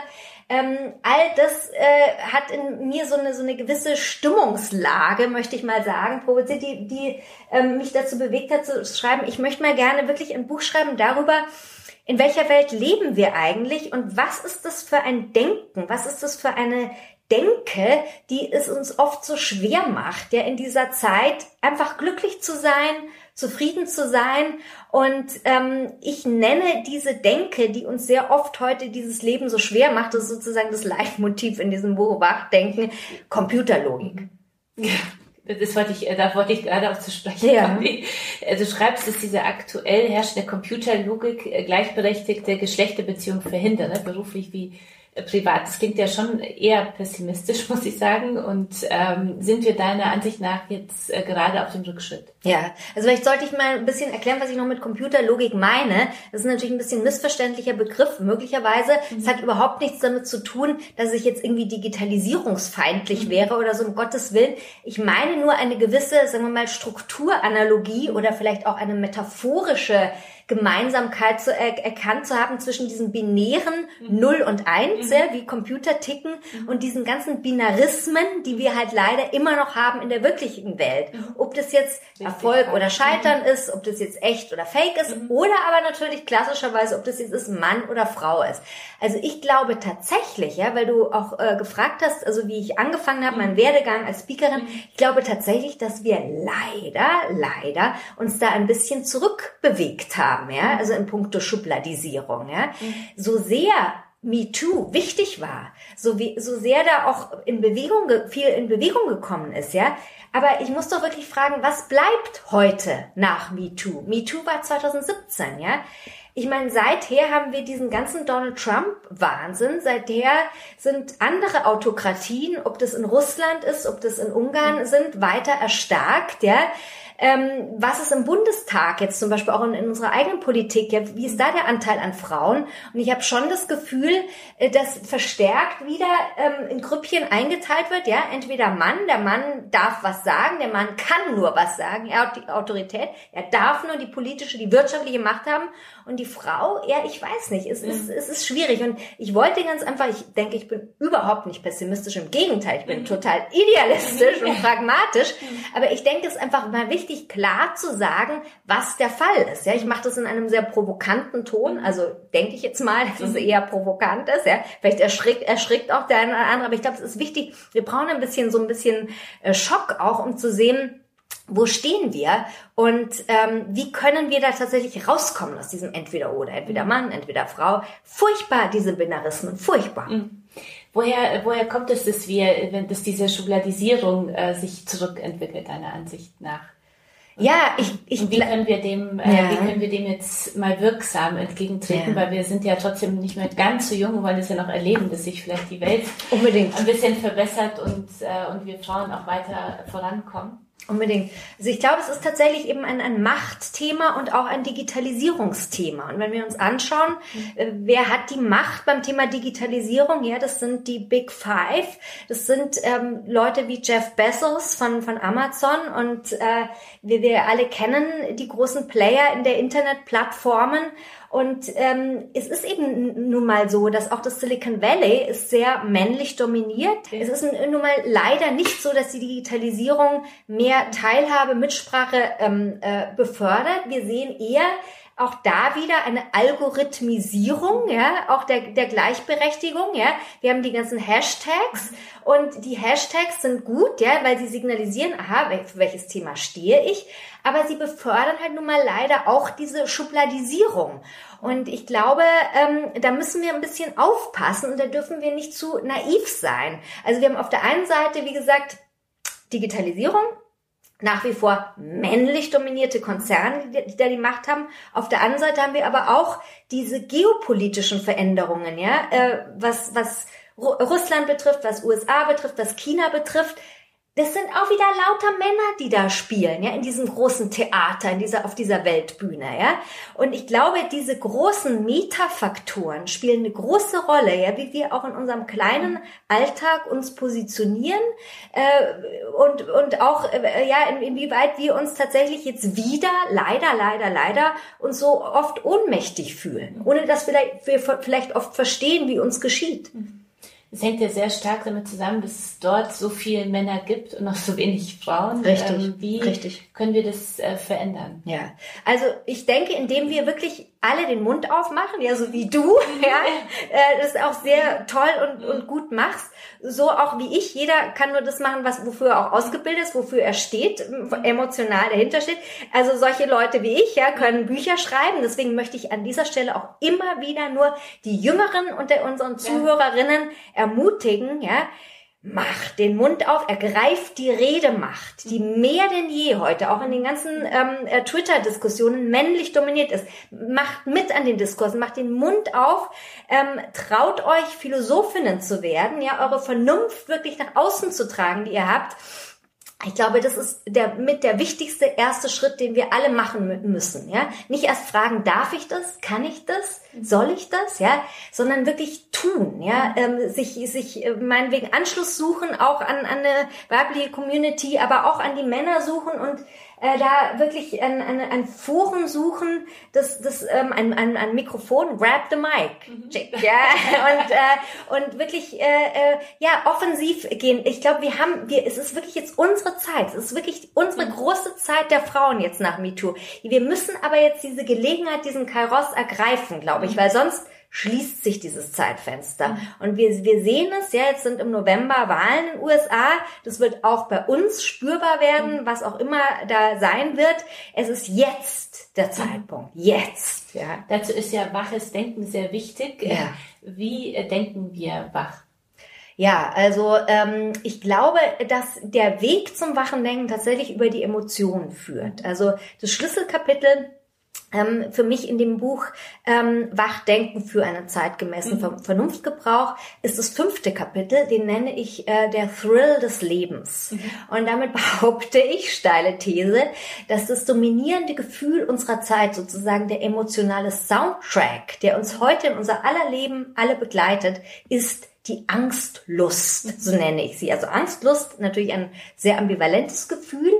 Ähm, all das äh, hat in mir so eine, so eine gewisse Stimmungslage, möchte ich mal sagen, provoziert, die, die ähm, mich dazu bewegt hat zu schreiben, ich möchte mal gerne wirklich ein Buch schreiben darüber, in welcher Welt leben wir eigentlich und was ist das für ein Denken? Was ist das für eine Denke, die es uns oft so schwer macht, ja, in dieser Zeit einfach glücklich zu sein, zufrieden zu sein. Und ähm, ich nenne diese Denke, die uns sehr oft heute dieses Leben so schwer macht, das ist sozusagen das Leitmotiv in diesem Buch Wachdenken, Computerlogik. Ja. Das wollte ich, äh, da wollte ich gerade auch zu sprechen ja. Äh, du schreibst, dass diese aktuell herrschende Computerlogik äh, gleichberechtigte Geschlechterbeziehungen verhindert, beruflich wie privat. Das klingt ja schon eher pessimistisch, muss ich sagen. Und ähm, sind wir deiner Ansicht nach jetzt äh, gerade auf dem Rückschritt? Ja, also vielleicht sollte ich mal ein bisschen erklären, was ich noch mit Computerlogik meine. Das ist natürlich ein bisschen missverständlicher Begriff, möglicherweise. Es mhm. hat überhaupt nichts damit zu tun, dass ich jetzt irgendwie digitalisierungsfeindlich mhm. wäre oder so, um Gottes Willen. Ich meine nur eine gewisse, sagen wir mal, Strukturanalogie oder vielleicht auch eine metaphorische Gemeinsamkeit zu, er, erkannt zu haben zwischen diesen binären mhm. 0 und 1, mhm. ja, wie Computer ticken, mhm. und diesen ganzen Binarismen, die wir halt leider immer noch haben in der wirklichen Welt. Mhm. Ob das jetzt Richtig. Erfolg oder Scheitern ist, ob das jetzt echt oder fake ist, mhm. oder aber natürlich klassischerweise, ob das jetzt ist Mann oder Frau ist. Also ich glaube tatsächlich, ja, weil du auch äh, gefragt hast, also wie ich angefangen habe, mein mhm. Werdegang als Speakerin, ich glaube tatsächlich, dass wir leider, leider uns da ein bisschen zurückbewegt haben haben, ja, also in puncto Schubladisierung, ja, mhm. so sehr MeToo wichtig war, so wie, so sehr da auch in Bewegung, viel in Bewegung gekommen ist, ja. Aber ich muss doch wirklich fragen, was bleibt heute nach MeToo? MeToo war 2017, ja. Ich meine, seither haben wir diesen ganzen Donald Trump-Wahnsinn. Seither sind andere Autokratien, ob das in Russland ist, ob das in Ungarn mhm. sind, weiter erstarkt, ja ähm, was ist im Bundestag jetzt zum Beispiel auch in, in, unserer eigenen Politik, ja, wie ist da der Anteil an Frauen? Und ich habe schon das Gefühl, äh, dass verstärkt wieder ähm, in Grüppchen eingeteilt wird, ja, entweder Mann, der Mann darf was sagen, der Mann kann nur was sagen, er hat die Autorität, er darf nur die politische, die wirtschaftliche Macht haben und die Frau, ja, ich weiß nicht, es, ist, es ist schwierig. Und ich wollte ganz einfach, ich denke, ich bin überhaupt nicht pessimistisch, im Gegenteil, ich bin mhm. total idealistisch und pragmatisch. Mhm. Aber ich denke, es ist einfach mal wichtig, klar zu sagen, was der Fall ist. Ja, ich mache das in einem sehr provokanten Ton, mhm. also denke ich jetzt mal, dass es eher provokant ist. Ja, vielleicht erschrickt, erschrickt auch der eine oder andere, aber ich glaube, es ist wichtig, wir brauchen ein bisschen so ein bisschen äh, Schock auch, um zu sehen, wo stehen wir und ähm, wie können wir da tatsächlich rauskommen aus diesem entweder oder, entweder Mann, entweder Frau. Furchtbar, diese Binarismen, furchtbar. Mhm. Woher, woher kommt es, dass wir, wenn dass diese Schubladisierung äh, sich zurückentwickelt, deiner Ansicht nach? Ja, ich, ich und wie können wir dem, äh, ja. wie können wir dem jetzt mal wirksam entgegentreten, ja. weil wir sind ja trotzdem nicht mehr ganz so jung, wollen es ja noch erleben, dass sich vielleicht die Welt unbedingt ein bisschen verbessert und äh, und wir Frauen auch weiter vorankommen. Unbedingt. Also ich glaube, es ist tatsächlich eben ein, ein Machtthema und auch ein Digitalisierungsthema. Und wenn wir uns anschauen, äh, wer hat die Macht beim Thema Digitalisierung? Ja, das sind die Big Five. Das sind ähm, Leute wie Jeff Bezos von, von Amazon und äh, wir, wir alle kennen die großen Player in der Internetplattformen. Und ähm, es ist eben nun mal so, dass auch das Silicon Valley ist sehr männlich dominiert. Okay. Es ist nun mal leider nicht so, dass die Digitalisierung mehr Teilhabe, Mitsprache ähm, äh, befördert. Wir sehen eher, auch da wieder eine Algorithmisierung, ja, auch der, der Gleichberechtigung, ja. Wir haben die ganzen Hashtags und die Hashtags sind gut, ja, weil sie signalisieren, aha, für welches Thema stehe ich, aber sie befördern halt nun mal leider auch diese Schubladisierung. Und ich glaube, ähm, da müssen wir ein bisschen aufpassen und da dürfen wir nicht zu naiv sein. Also wir haben auf der einen Seite, wie gesagt, Digitalisierung, nach wie vor männlich dominierte Konzerne, die da die Macht haben. Auf der anderen Seite haben wir aber auch diese geopolitischen Veränderungen, ja, äh, was, was Russland betrifft, was USA betrifft, was China betrifft das sind auch wieder lauter Männer, die da spielen, ja, in diesem großen Theater, in dieser, auf dieser Weltbühne, ja. Und ich glaube, diese großen Metafaktoren spielen eine große Rolle, ja, wie wir auch in unserem kleinen Alltag uns positionieren, äh, und, und auch, äh, ja, in, inwieweit wir uns tatsächlich jetzt wieder, leider, leider, leider, uns so oft ohnmächtig fühlen, ohne dass vielleicht, wir vielleicht oft verstehen, wie uns geschieht. Mhm. Es hängt ja sehr stark damit zusammen, dass es dort so viele Männer gibt und noch so wenig Frauen. Richtig. Ähm, wie richtig. können wir das äh, verändern? Ja, also ich denke, indem wir wirklich alle den Mund aufmachen, ja, so wie du, ja, äh, das auch sehr toll und, und gut machst, so auch wie ich. Jeder kann nur das machen, was wofür er auch ausgebildet ist, wofür er steht, emotional dahinter steht. Also solche Leute wie ich, ja, können Bücher schreiben. Deswegen möchte ich an dieser Stelle auch immer wieder nur die Jüngeren unter unseren Zuhörerinnen ermutigen, ja, Macht den Mund auf, ergreift die Redemacht, die mehr denn je heute auch in den ganzen ähm, äh, Twitter-Diskussionen männlich dominiert ist. Macht mit an den Diskursen, macht den Mund auf, ähm, traut euch Philosophinnen zu werden, ja, eure Vernunft wirklich nach außen zu tragen, die ihr habt ich glaube, das ist der mit der wichtigste erste Schritt, den wir alle machen müssen. Ja, nicht erst fragen, darf ich das, kann ich das, soll ich das, ja, sondern wirklich tun. Ja, ähm, sich sich äh, meinetwegen Anschluss suchen, auch an, an eine weibliche Community, aber auch an die Männer suchen und äh, da wirklich ein, ein, ein Forum suchen, das, das ähm, ein, ein, ein Mikrofon, grab the mic, mhm. ja, und, äh, und wirklich äh, äh, ja offensiv gehen. Ich glaube, wir haben, wir, es ist wirklich jetzt unsere Zeit, es ist wirklich unsere mhm. große Zeit der Frauen jetzt nach MeToo. Wir müssen aber jetzt diese Gelegenheit, diesen Kairos ergreifen, glaube ich, mhm. weil sonst schließt sich dieses Zeitfenster. Mhm. Und wir, wir sehen es, ja, jetzt sind im November Wahlen in den USA. Das wird auch bei uns spürbar werden, mhm. was auch immer da sein wird. Es ist jetzt der mhm. Zeitpunkt. Jetzt. Ja. Dazu ist ja waches Denken sehr wichtig. Ja. Wie denken wir wach? Ja, also ähm, ich glaube, dass der Weg zum wachen Denken tatsächlich über die Emotionen führt. Also das Schlüsselkapitel ähm, für mich in dem Buch ähm, Wachdenken für einen zeitgemäßen mhm. Vernunftgebrauch ist das fünfte Kapitel, den nenne ich äh, der Thrill des Lebens. Mhm. Und damit behaupte ich, steile These, dass das dominierende Gefühl unserer Zeit, sozusagen der emotionale Soundtrack, der uns heute in unser aller Leben alle begleitet, ist die Angstlust, so nenne ich sie. Also Angstlust, natürlich ein sehr ambivalentes Gefühl,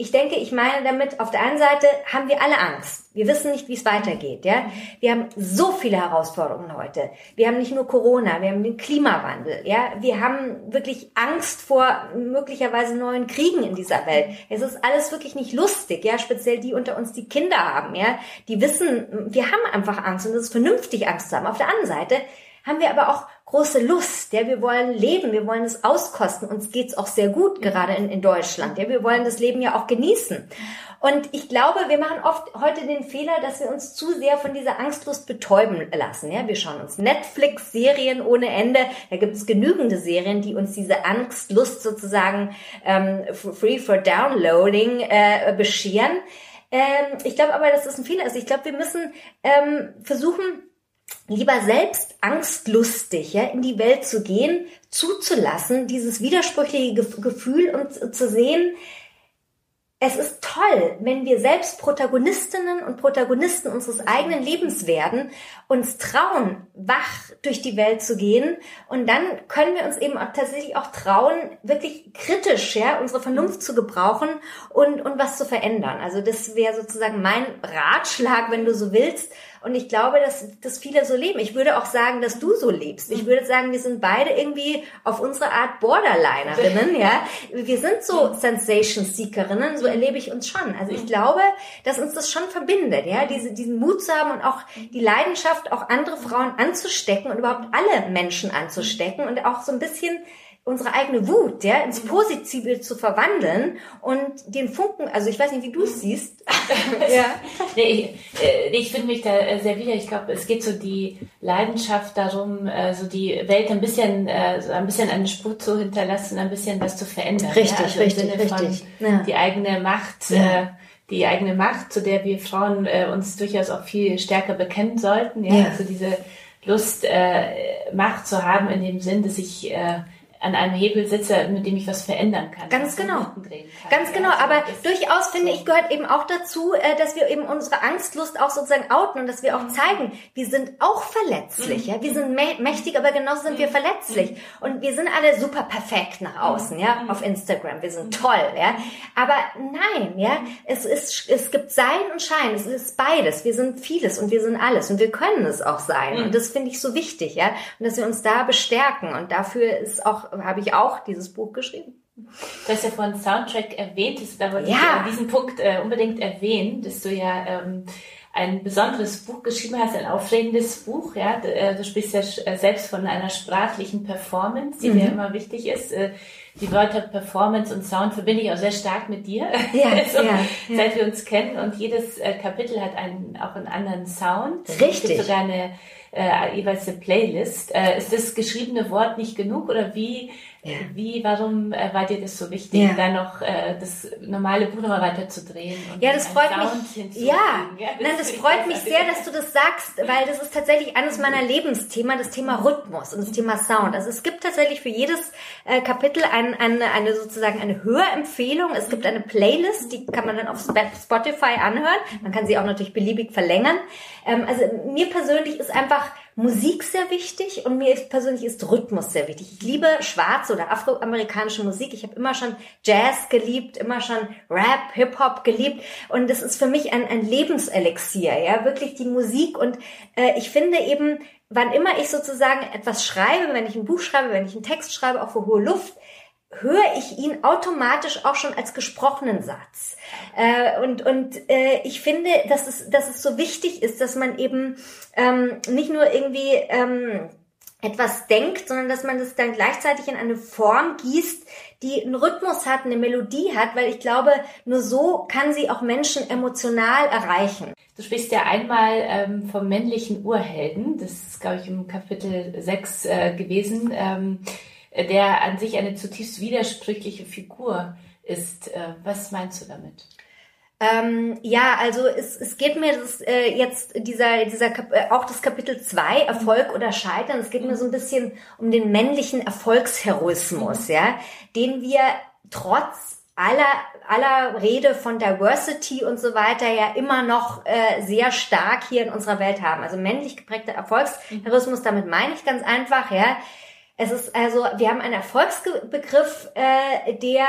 ich denke, ich meine damit, auf der einen Seite haben wir alle Angst. Wir wissen nicht, wie es weitergeht, ja. Wir haben so viele Herausforderungen heute. Wir haben nicht nur Corona, wir haben den Klimawandel, ja. Wir haben wirklich Angst vor möglicherweise neuen Kriegen in dieser Welt. Es ist alles wirklich nicht lustig, ja. Speziell die unter uns, die Kinder haben, ja. Die wissen, wir haben einfach Angst und es ist vernünftig, Angst zu haben. Auf der anderen Seite haben wir aber auch große Lust, ja, wir wollen leben, wir wollen es auskosten, uns geht's auch sehr gut, gerade in, in Deutschland, ja, wir wollen das Leben ja auch genießen. Und ich glaube, wir machen oft heute den Fehler, dass wir uns zu sehr von dieser Angstlust betäuben lassen. Ja, wir schauen uns Netflix-Serien ohne Ende. Da gibt es genügende Serien, die uns diese Angstlust sozusagen ähm, free for downloading äh, bescheren. Ähm, ich glaube aber, dass das ein Fehler ist. Ich glaube, wir müssen ähm, versuchen, lieber selbst angstlustig ja, in die Welt zu gehen, zuzulassen, dieses widersprüchliche Gefühl und zu sehen, es ist toll, wenn wir selbst Protagonistinnen und Protagonisten unseres eigenen Lebens werden, uns trauen, wach durch die Welt zu gehen und dann können wir uns eben auch tatsächlich auch trauen, wirklich kritisch, ja, unsere Vernunft zu gebrauchen und, und was zu verändern. Also das wäre sozusagen mein Ratschlag, wenn du so willst, und ich glaube, dass, dass viele so leben. Ich würde auch sagen, dass du so lebst. Ich würde sagen, wir sind beide irgendwie auf unsere Art Borderlinerinnen, ja. Wir sind so Sensation Seekerinnen, so erlebe ich uns schon. Also ich glaube, dass uns das schon verbindet, ja. Diese, diesen Mut zu haben und auch die Leidenschaft, auch andere Frauen anzustecken und überhaupt alle Menschen anzustecken und auch so ein bisschen unsere eigene Wut, ja, ins mhm. Positive zu verwandeln und den Funken, also ich weiß nicht, wie du es mhm. siehst. ja. Nee, ich, äh, ich finde mich da äh, sehr wieder. Ich glaube, es geht so die Leidenschaft darum, äh, so die Welt ein bisschen, so ein bisschen eine Spur zu hinterlassen, ein bisschen was zu verändern. Richtig, ja? also richtig, richtig. Ja. Die eigene Macht. Ja. Die eigene Macht, zu der wir Frauen uns durchaus auch viel stärker bekennen sollten. Ja, also diese Lust, Macht zu haben in dem Sinn, dass ich an einem Hebel sitze, mit dem ich was verändern kann. Ganz genau. Ganz genau. Ja, aber durchaus finde ich gehört eben auch dazu, äh, dass wir eben unsere Angstlust auch sozusagen outen und dass wir auch mhm. zeigen, wir sind auch verletzlich. Mhm. Ja, wir sind mächtig, aber genauso sind wir mhm. verletzlich. Mhm. Und wir sind alle super perfekt nach außen, ja, auf Instagram. Wir sind toll, ja. Aber nein, ja, es ist, es gibt Sein und Schein. Es ist beides. Wir sind vieles und wir sind alles und wir können es auch sein. Und das finde ich so wichtig, ja. Und dass wir uns da bestärken und dafür ist auch habe ich auch dieses Buch geschrieben. Du hast ja vorhin Soundtrack erwähnt, da wollte ja. ich an diesem Punkt äh, unbedingt erwähnen, dass du ja ähm, ein besonderes Buch geschrieben hast, ein aufregendes Buch. Ja, du, äh, du sprichst ja äh, selbst von einer sprachlichen Performance, die mhm. dir immer wichtig ist. Äh, die Wörter Performance und Sound verbinde ich auch sehr stark mit dir, ja, also, ja, ja. seit wir uns kennen. Und jedes Kapitel hat einen, auch einen anderen Sound. Richtig. Es gibt sogar eine äh, jeweils eine Playlist. Äh, ist das geschriebene Wort nicht genug oder wie ja. Wie, warum äh, war dir das so wichtig, ja. da noch äh, das normale Buch nochmal weiterzudrehen? ja, das freut mich. Ja, ja das nein, das freut mich sehr, dass du das sagst, weil das ist tatsächlich eines meiner Lebensthemen, das Thema Rhythmus und das Thema Sound. Also es gibt tatsächlich für jedes äh, Kapitel ein, eine, eine sozusagen eine Hörempfehlung. Es gibt eine Playlist, die kann man dann auf Spotify anhören. Man kann sie auch natürlich beliebig verlängern. Ähm, also mir persönlich ist einfach Musik sehr wichtig und mir persönlich ist Rhythmus sehr wichtig. Ich liebe schwarze oder afroamerikanische Musik. Ich habe immer schon Jazz geliebt, immer schon Rap, Hip-Hop geliebt und das ist für mich ein, ein Lebenselixier, ja, wirklich die Musik und äh, ich finde eben, wann immer ich sozusagen etwas schreibe, wenn ich ein Buch schreibe, wenn ich einen Text schreibe, auch für hohe Luft, höre ich ihn automatisch auch schon als gesprochenen Satz. Äh, und und äh, ich finde, dass es, dass es so wichtig ist, dass man eben ähm, nicht nur irgendwie ähm, etwas denkt, sondern dass man das dann gleichzeitig in eine Form gießt, die einen Rhythmus hat, eine Melodie hat, weil ich glaube, nur so kann sie auch Menschen emotional erreichen. Du sprichst ja einmal ähm, vom männlichen Urhelden, das ist, glaube ich, im Kapitel 6 äh, gewesen. Ähm, der an sich eine zutiefst widersprüchliche Figur ist. Äh, was meinst du damit? Ähm, ja, also es, es geht mir das, äh, jetzt dieser, dieser Kap äh, auch das Kapitel 2, Erfolg oder Scheitern, es geht mir so ein bisschen um den männlichen Erfolgsheroismus, ja, den wir trotz aller, aller Rede von Diversity und so weiter ja immer noch äh, sehr stark hier in unserer Welt haben. Also männlich geprägter Erfolgsheroismus, damit meine ich ganz einfach, ja, es ist also, wir haben einen Erfolgsbegriff, äh, der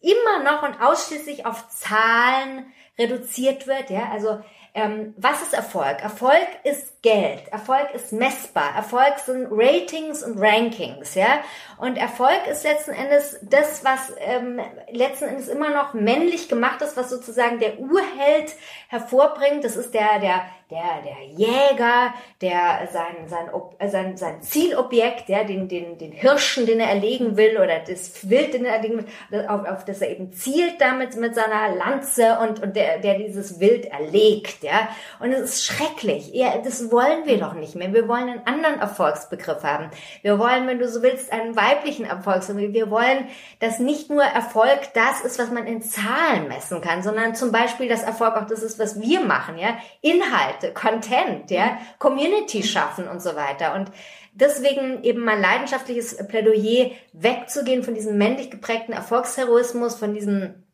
immer noch und ausschließlich auf Zahlen reduziert wird. Ja, also ähm, was ist Erfolg? Erfolg ist Geld. Erfolg ist messbar. Erfolg sind Ratings und Rankings, ja. Und Erfolg ist letzten Endes das, was ähm, letzten Endes immer noch männlich gemacht ist, was sozusagen der Urheld hervorbringt. Das ist der, der der, der Jäger, der sein, sein, äh, sein, sein Zielobjekt, ja, den, den, den Hirschen, den er erlegen will, oder das Wild, den er erlegen will, auf, auf das er eben zielt damit mit seiner Lanze und, und der, der dieses Wild erlegt, ja. Und es ist schrecklich. Ja, das wollen wir doch nicht mehr. Wir wollen einen anderen Erfolgsbegriff haben. Wir wollen, wenn du so willst, einen weiblichen Erfolgsbegriff. Wir wollen, dass nicht nur Erfolg das ist, was man in Zahlen messen kann, sondern zum Beispiel, dass Erfolg auch das ist, was wir machen, ja. Inhalt Inhalte, Content, ja, Community schaffen und so weiter. Und deswegen eben mein leidenschaftliches Plädoyer, wegzugehen von diesem männlich geprägten Erfolgsheroismus, von diesem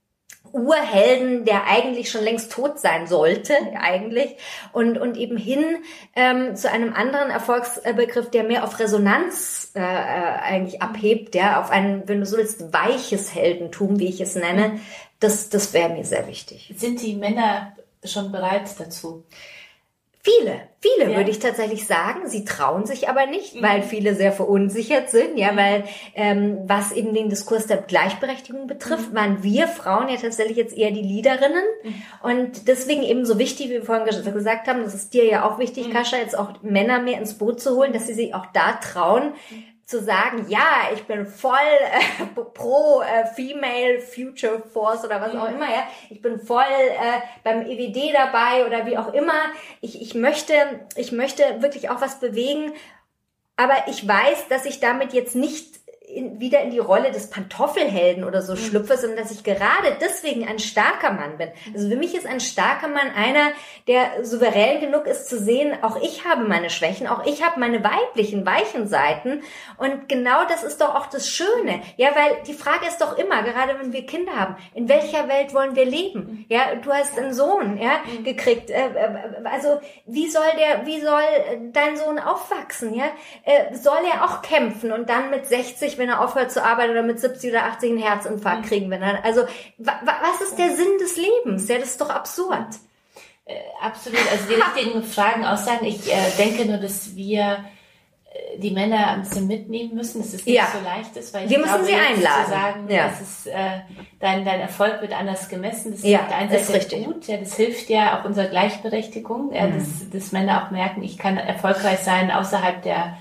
Urhelden, der eigentlich schon längst tot sein sollte, eigentlich, und, und eben hin ähm, zu einem anderen Erfolgsbegriff, der mehr auf Resonanz äh, äh, eigentlich abhebt, ja, auf ein, wenn du so willst, weiches Heldentum, wie ich es nenne. Das, das wäre mir sehr wichtig. Sind die Männer schon bereit dazu? Viele, viele ja. würde ich tatsächlich sagen. Sie trauen sich aber nicht, mhm. weil viele sehr verunsichert sind, ja, mhm. weil ähm, was eben den Diskurs der Gleichberechtigung betrifft, mhm. waren wir Frauen ja tatsächlich jetzt eher die Leaderinnen mhm. und deswegen eben so wichtig, wie wir vorhin gesagt haben, das ist dir ja auch wichtig, mhm. Kascha, jetzt auch Männer mehr ins Boot zu holen, dass sie sich auch da trauen, zu sagen, ja, ich bin voll äh, pro äh, Female Future Force oder was auch immer, ja. Ich bin voll äh, beim EWD dabei oder wie auch immer. Ich, ich möchte, ich möchte wirklich auch was bewegen, aber ich weiß, dass ich damit jetzt nicht in, wieder in die Rolle des Pantoffelhelden oder so mhm. schlüpfe, sondern dass ich gerade deswegen ein starker Mann bin. Also für mich ist ein starker Mann einer, der souverän genug ist zu sehen, auch ich habe meine Schwächen, auch ich habe meine weiblichen, weichen Seiten. Und genau das ist doch auch das Schöne. Ja, weil die Frage ist doch immer, gerade wenn wir Kinder haben, in welcher Welt wollen wir leben? Ja, du hast einen Sohn, ja, mhm. gekriegt. Äh, äh, also, wie soll der, wie soll dein Sohn aufwachsen? Ja, äh, soll er auch kämpfen und dann mit 60, wenn er aufhört zu arbeiten oder mit 70 oder 80 einen Herzinfarkt mhm. kriegen, wenn er, also, wa, was ist der Sinn des Lebens? Ja, das ist doch absurd. Äh, absolut, also die richtigen Fragen aussagen. Ich äh, denke nur, dass wir äh, die Männer ein bisschen mitnehmen müssen, dass es nicht ja. so leicht ist, weil wir müssen glaube, sie einladen. Zu sagen, ja. das ist, äh, dein, dein Erfolg wird anders gemessen. Das ja, ist auf der einen Seite richtig. gut, ja, das hilft ja auch unserer Gleichberechtigung, ja, mhm. dass, dass Männer auch merken, ich kann erfolgreich sein außerhalb der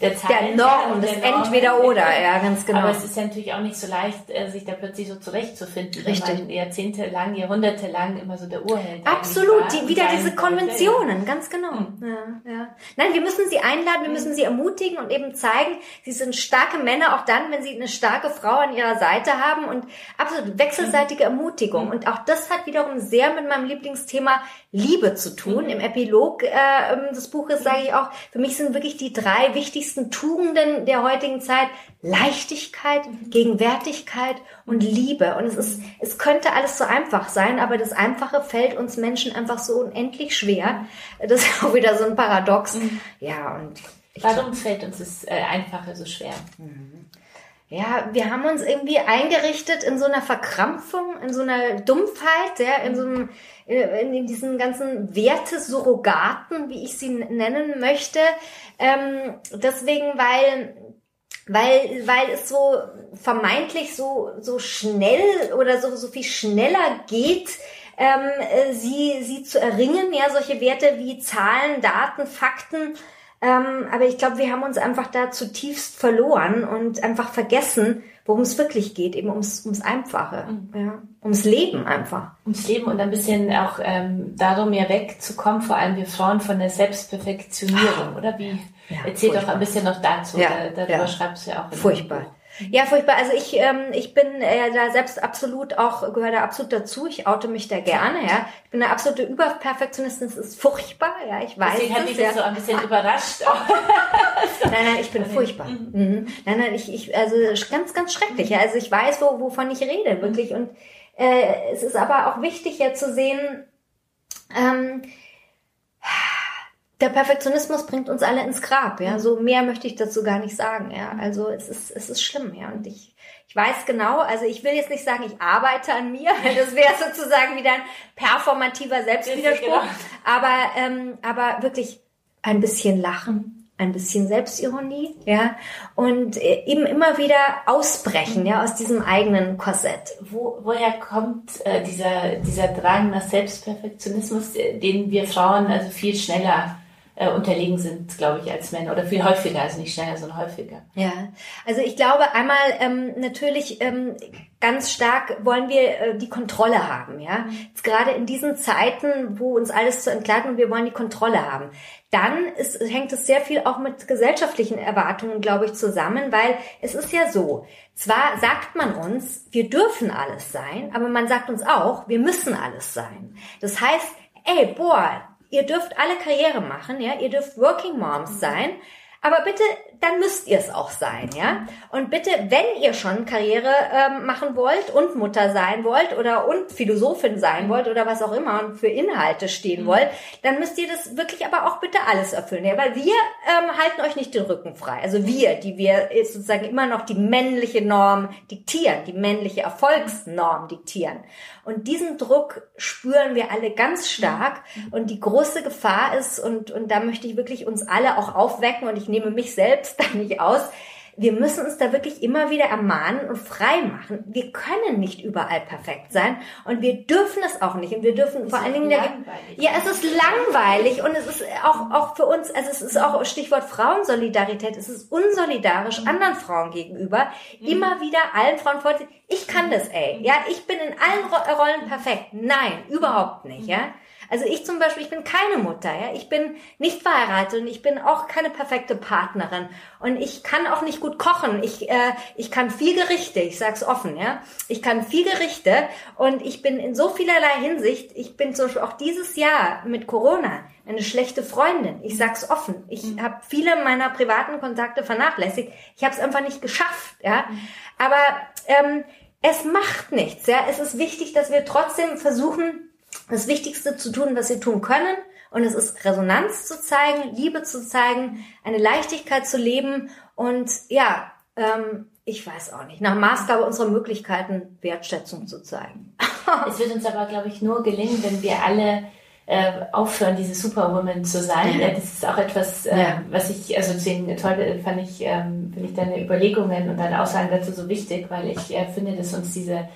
der Zeit. Der Norm, das Entweder-Oder, ja, ganz genau. Aber es ist ja natürlich auch nicht so leicht, äh, sich da plötzlich so zurechtzufinden, Richtig. wenn man jahrzehntelang, jahrhundertelang immer so der Urheld Absolut, die, wieder diese Konventionen, ganz genau. Mhm. Ja, ja. Nein, wir müssen sie einladen, wir müssen sie ermutigen und eben zeigen, sie sind starke Männer, auch dann, wenn sie eine starke Frau an ihrer Seite haben und absolut wechselseitige mhm. Ermutigung. Mhm. Und auch das hat wiederum sehr mit meinem Lieblingsthema Liebe zu tun. Im Epilog äh, ähm, des Buches sage ich auch, für mich sind wirklich die drei wichtigsten Tugenden der heutigen Zeit Leichtigkeit. Gegenwärtigkeit und Liebe. Und es ist, es könnte alles so einfach sein, aber das Einfache fällt uns Menschen einfach so unendlich schwer. Das ist auch wieder so ein Paradox. Mhm. Ja, und Warum fällt uns das äh, Einfache so schwer? Mhm ja, wir haben uns irgendwie eingerichtet in so einer Verkrampfung, in so einer Dumpfheit, ja, in so einem, äh, in diesen ganzen Wertesurrogaten, wie ich sie nennen möchte. Ähm, deswegen, weil weil, weil es so vermeintlich so, so schnell oder so, so viel schneller geht, ähm, äh, sie, sie zu erringen, ja, solche Werte wie Zahlen, Daten, Fakten, ähm, aber ich glaube, wir haben uns einfach da zutiefst verloren und einfach vergessen, worum es wirklich geht, eben ums, ums Einfache, mhm. ja, ums Leben einfach. Ums Leben und ein bisschen auch ähm, darum ja wegzukommen, vor allem wir Frauen von der Selbstperfektionierung, oder wie? Ja, Erzähl furchtbar. doch ein bisschen noch dazu, ja, darüber ja. schreibst du ja auch. Furchtbar. Ja, furchtbar. Also ich, ähm, ich bin äh, da selbst absolut auch, gehöre da absolut dazu. Ich oute mich da gerne, ja. Ich bin eine absolute Überperfektionistin. Das ist furchtbar, ja. Ich weiß Deswegen hat mich ja. so ein bisschen überrascht. nein, nein, ich bin furchtbar. Mhm. mhm. Nein, nein, ich, ich, also ganz, ganz schrecklich. Ja. Also ich weiß, wo, wovon ich rede, wirklich. Und äh, es ist aber auch wichtig ja zu sehen, ähm, der Perfektionismus bringt uns alle ins Grab, ja. So mehr möchte ich dazu gar nicht sagen, ja. Also es ist, es ist schlimm, ja. Und ich, ich weiß genau, also ich will jetzt nicht sagen, ich arbeite an mir, das wäre sozusagen wieder ein performativer Selbstwiderspruch. Genau. Aber, ähm, aber wirklich ein bisschen Lachen, ein bisschen Selbstironie, ja, und äh, eben immer wieder ausbrechen, ja, aus diesem eigenen Korsett. Wo, woher kommt äh, dieser, dieser Drang nach Selbstperfektionismus, äh, den wir Frauen also viel schneller äh, unterlegen sind, glaube ich, als Männer oder viel häufiger, also nicht schneller, sondern häufiger. Ja, also ich glaube einmal ähm, natürlich ähm, ganz stark wollen wir äh, die Kontrolle haben, ja. Jetzt gerade in diesen Zeiten, wo uns alles zu entgleiten und wir wollen die Kontrolle haben. Dann ist, hängt es sehr viel auch mit gesellschaftlichen Erwartungen, glaube ich, zusammen, weil es ist ja so, zwar sagt man uns, wir dürfen alles sein, aber man sagt uns auch, wir müssen alles sein. Das heißt, ey, boah, ihr dürft alle Karriere machen, ja, ihr dürft Working Moms sein, aber bitte, dann müsst ihr es auch sein, ja. Und bitte, wenn ihr schon Karriere ähm, machen wollt und Mutter sein wollt oder und Philosophin sein wollt oder was auch immer und für Inhalte stehen mhm. wollt, dann müsst ihr das wirklich aber auch bitte alles erfüllen, ja, weil wir ähm, halten euch nicht den Rücken frei. Also wir, die wir sozusagen immer noch die männliche Norm diktieren, die männliche Erfolgsnorm diktieren. Und diesen Druck spüren wir alle ganz stark. Und die große Gefahr ist, und, und da möchte ich wirklich uns alle auch aufwecken, und ich nehme mich selbst da nicht aus, wir müssen uns da wirklich immer wieder ermahnen und frei machen. Wir können nicht überall perfekt sein und wir dürfen es auch nicht. Und wir dürfen vor allen Dingen, ja, es ist langweilig und es ist auch, auch für uns, also es ist auch Stichwort Frauensolidarität, es ist unsolidarisch mhm. anderen Frauen gegenüber, mhm. immer wieder allen Frauen vor, ich kann das, ey, ja, ich bin in allen Rollen perfekt. Nein, überhaupt nicht, ja. Also ich zum Beispiel, ich bin keine Mutter, ja. Ich bin nicht verheiratet und ich bin auch keine perfekte Partnerin. Und ich kann auch nicht gut kochen. Ich, äh, ich kann viel Gerichte, ich sag's offen, ja. Ich kann viel Gerichte und ich bin in so vielerlei Hinsicht, ich bin zum Beispiel auch dieses Jahr mit Corona eine schlechte Freundin. Ich sag's offen. Ich mhm. habe viele meiner privaten Kontakte vernachlässigt. Ich habe es einfach nicht geschafft, ja. Mhm. Aber ähm, es macht nichts, ja. Es ist wichtig, dass wir trotzdem versuchen, das Wichtigste zu tun, was wir tun können. Und es ist Resonanz zu zeigen, Liebe zu zeigen, eine Leichtigkeit zu leben und ja, ähm, ich weiß auch nicht, nach Maßgabe unserer Möglichkeiten Wertschätzung zu zeigen. es wird uns aber, glaube ich, nur gelingen, wenn wir alle äh, aufhören, diese Superwoman zu sein. Ja. Das ist auch etwas, äh, ja. was ich, also deswegen toll fand ich, ähm, finde ich deine Überlegungen und deine Aussagen dazu so wichtig, weil ich äh, finde, dass uns diese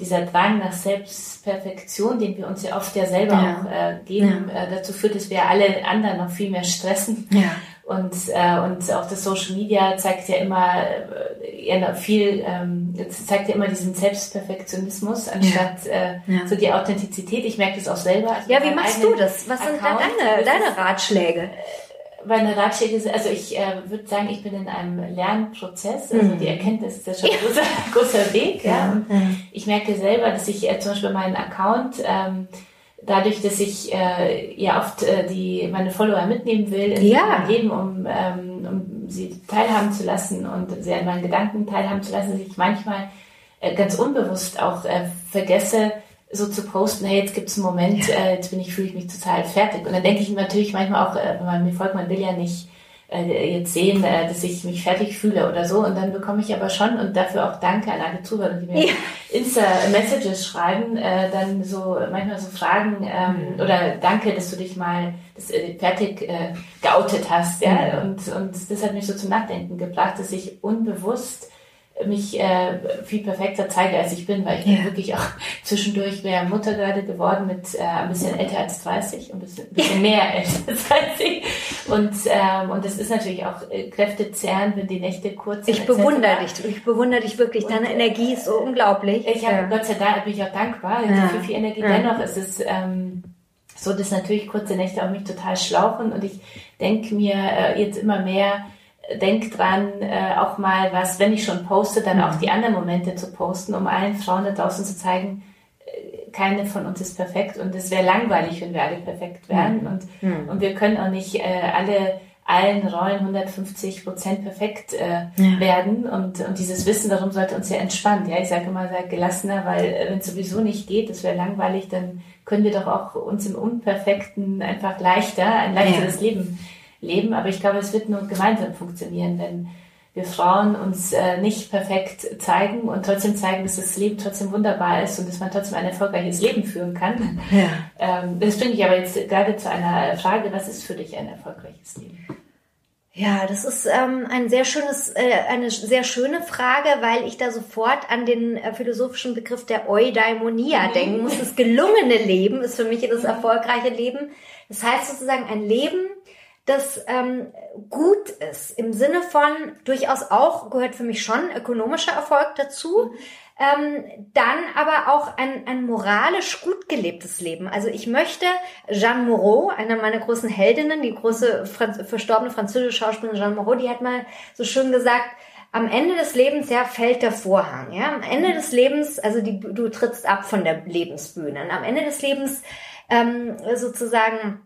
dieser Drang nach Selbstperfektion, den wir uns ja oft ja selber ja. auch äh, geben, ja. äh, dazu führt, dass wir alle anderen noch viel mehr stressen. Ja. Und, äh, und auch das Social Media zeigt ja immer äh, viel, ähm, zeigt ja immer diesen Selbstperfektionismus anstatt äh, so die Authentizität. Ich merke das auch selber. Also ja, wie machst du das? Was sind da deine, deine Ratschläge? Meine Ratschläge sind, also ich äh, würde sagen, ich bin in einem Lernprozess. Also mhm. die Erkenntnis ist ja schon ein großer, großer Weg. Ja. ja. Und ich merke selber, dass ich äh, zum Beispiel meinen Account, ähm, dadurch, dass ich äh, ja oft äh, die meine Follower mitnehmen will in ja. mein Leben, um, ähm, um sie teilhaben zu lassen und sie an meinen Gedanken teilhaben zu lassen, dass ich manchmal äh, ganz unbewusst auch äh, vergesse, so zu posten, hey, jetzt gibt's einen Moment, äh, jetzt bin ich, fühle ich mich total fertig. Und dann denke ich natürlich manchmal auch, äh, wenn man mir folgt, man will ja nicht äh, jetzt sehen, äh, dass ich mich fertig fühle oder so. Und dann bekomme ich aber schon, und dafür auch Danke an alle Zuhörer, die mir ja. Insta-Messages schreiben, äh, dann so manchmal so Fragen ähm, mhm. oder Danke, dass du dich mal das, äh, fertig äh, geoutet hast. Ja? Mhm. Und, und das hat mich so zum Nachdenken gebracht, dass ich unbewusst mich äh, viel perfekter zeige, als ich bin, weil ich ja. bin wirklich auch zwischendurch wäre Mutter gerade geworden mit äh, ein bisschen älter als 30 und ein bisschen, ein bisschen mehr älter als 30. Und, ähm, und das ist natürlich auch äh, kräftezehrend, wenn die Nächte kurz sind. Ich bewundere dich, ich bewundere dich wirklich. Deine und, Energie ist so unglaublich. Ich habe, ja. Gott sei Dank, bin ich auch dankbar ja. für viel Energie. Dennoch ist es ähm, so, dass natürlich kurze Nächte auch mich total schlauchen und ich denke mir äh, jetzt immer mehr, denk dran, äh, auch mal was, wenn ich schon poste, dann auch mhm. die anderen Momente zu posten, um allen Frauen da draußen zu zeigen, äh, keine von uns ist perfekt und es wäre langweilig, wenn wir alle perfekt wären. Mhm. Und, mhm. und wir können auch nicht äh, alle allen Rollen 150 Prozent perfekt äh, ja. werden und, und dieses Wissen darum sollte uns ja entspannen. Ja, ich sage immer, sei gelassener, weil äh, wenn es sowieso nicht geht, das wäre langweilig, dann können wir doch auch uns im Unperfekten einfach leichter, ein leichteres ja. Leben leben. Aber ich glaube, es wird nur gemeinsam funktionieren, wenn, wir Frauen uns äh, nicht perfekt zeigen und trotzdem zeigen, dass das Leben trotzdem wunderbar ist und dass man trotzdem ein erfolgreiches Leben führen kann. Ja. Ähm, das bringt mich aber jetzt gerade zu einer Frage, was ist für dich ein erfolgreiches Leben? Ja, das ist ähm, ein sehr schönes, äh, eine sehr schöne Frage, weil ich da sofort an den äh, philosophischen Begriff der Eudaimonia mhm. denken muss. Das gelungene Leben ist für mich das erfolgreiche Leben. Das heißt sozusagen ein Leben, das ähm, gut ist, im Sinne von durchaus auch, gehört für mich schon ökonomischer Erfolg dazu, mhm. ähm, dann aber auch ein, ein moralisch gut gelebtes Leben. Also ich möchte Jeanne Moreau, einer meiner großen Heldinnen, die große Franz verstorbene französische Schauspielerin Jeanne Moreau, die hat mal so schön gesagt, am Ende des Lebens ja fällt der Vorhang. Ja, am Ende des Lebens, also die, du trittst ab von der Lebensbühne. Und am Ende des Lebens ähm, sozusagen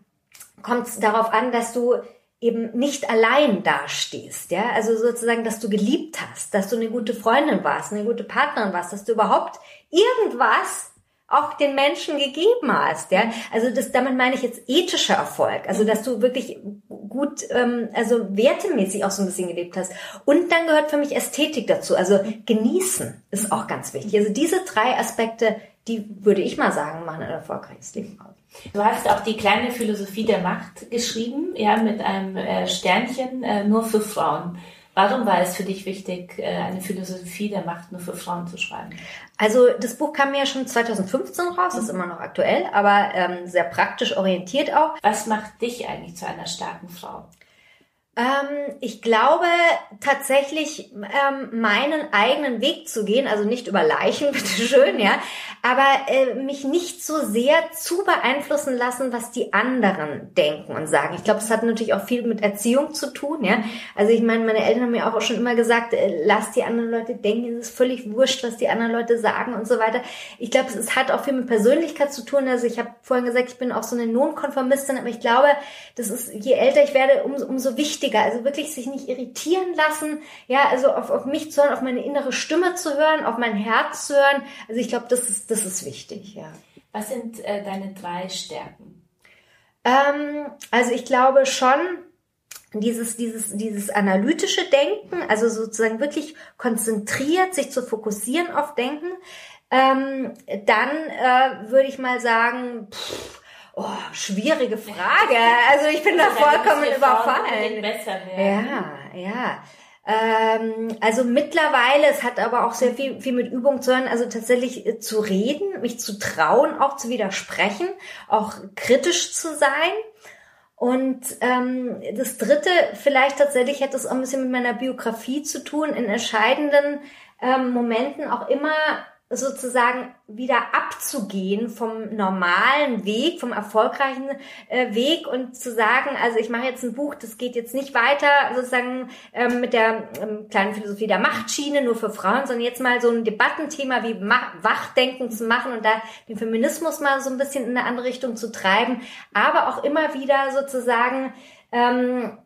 kommt es darauf an, dass du eben nicht allein dastehst, ja, also sozusagen, dass du geliebt hast, dass du eine gute Freundin warst, eine gute Partnerin warst, dass du überhaupt irgendwas auch den Menschen gegeben hast, ja. Also das, damit meine ich jetzt ethischer Erfolg, also dass du wirklich gut, ähm, also wertemäßig auch so ein bisschen gelebt hast. Und dann gehört für mich Ästhetik dazu, also genießen ist auch ganz wichtig. Also diese drei Aspekte, die würde ich mal sagen, machen ein erfolgreiches Leben aus. Du hast auch die kleine Philosophie der Macht geschrieben, ja, mit einem äh, Sternchen äh, nur für Frauen. Warum war es für dich wichtig, äh, eine Philosophie der Macht nur für Frauen zu schreiben? Also das Buch kam ja schon 2015 raus, mhm. ist immer noch aktuell, aber ähm, sehr praktisch orientiert auch. Was macht dich eigentlich zu einer starken Frau? Ähm, ich glaube tatsächlich ähm, meinen eigenen Weg zu gehen, also nicht über Leichen, bitteschön, ja, aber äh, mich nicht so sehr zu beeinflussen lassen, was die anderen denken und sagen. Ich glaube, es hat natürlich auch viel mit Erziehung zu tun, ja. Also ich meine, meine Eltern haben mir auch schon immer gesagt, äh, lass die anderen Leute denken, es ist völlig wurscht, was die anderen Leute sagen und so weiter. Ich glaube, es hat auch viel mit Persönlichkeit zu tun. Also ich habe vorhin gesagt, ich bin auch so eine Nonkonformistin, aber ich glaube, das ist, je älter ich werde, umso, umso wichtiger wichtiger. Also wirklich sich nicht irritieren lassen, ja, also auf, auf mich zu hören, auf meine innere Stimme zu hören, auf mein Herz zu hören. Also ich glaube, das ist, das ist wichtig, ja. Was sind äh, deine drei Stärken? Ähm, also ich glaube schon, dieses, dieses, dieses analytische Denken, also sozusagen wirklich konzentriert, sich zu fokussieren auf Denken, ähm, dann äh, würde ich mal sagen, pff, Oh, schwierige Frage. Also ich bin da vollkommen überfallen. Ja, ja. Ähm, also mittlerweile, es hat aber auch sehr viel, viel mit Übung zu hören, also tatsächlich äh, zu reden, mich zu trauen, auch zu widersprechen, auch kritisch zu sein. Und ähm, das Dritte, vielleicht tatsächlich hat das auch ein bisschen mit meiner Biografie zu tun, in entscheidenden ähm, Momenten auch immer sozusagen wieder abzugehen vom normalen Weg, vom erfolgreichen äh, Weg und zu sagen, also ich mache jetzt ein Buch, das geht jetzt nicht weiter sozusagen ähm, mit der ähm, kleinen Philosophie der Machtschiene nur für Frauen, sondern jetzt mal so ein Debattenthema wie Wachdenken zu machen und da den Feminismus mal so ein bisschen in eine andere Richtung zu treiben, aber auch immer wieder sozusagen ähm,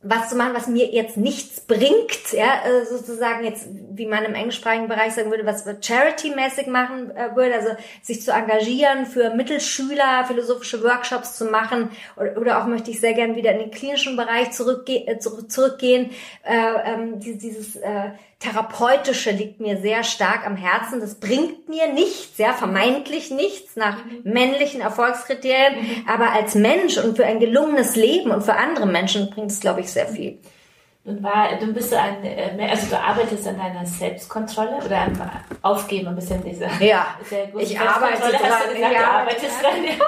was zu machen, was mir jetzt nichts bringt, ja, äh, sozusagen jetzt, wie man im englischsprachigen Bereich sagen würde, was charity-mäßig machen äh, würde, also sich zu engagieren für Mittelschüler, philosophische Workshops zu machen oder, oder auch möchte ich sehr gern wieder in den klinischen Bereich zurückge äh, zurückgehen, äh, ähm, dieses äh, Therapeutische liegt mir sehr stark am Herzen. Das bringt mir nichts, ja, vermeintlich nichts nach mhm. männlichen Erfolgskriterien. Mhm. Aber als Mensch und für ein gelungenes Leben und für andere Menschen bringt es, glaube ich, sehr viel. Und war, du bist so ein, äh, also du arbeitest an deiner Selbstkontrolle oder am Aufgeben ein bisschen diese. Ja, ich arbeite dran. Hast du gesagt, ja, du arbeitest dran, ja.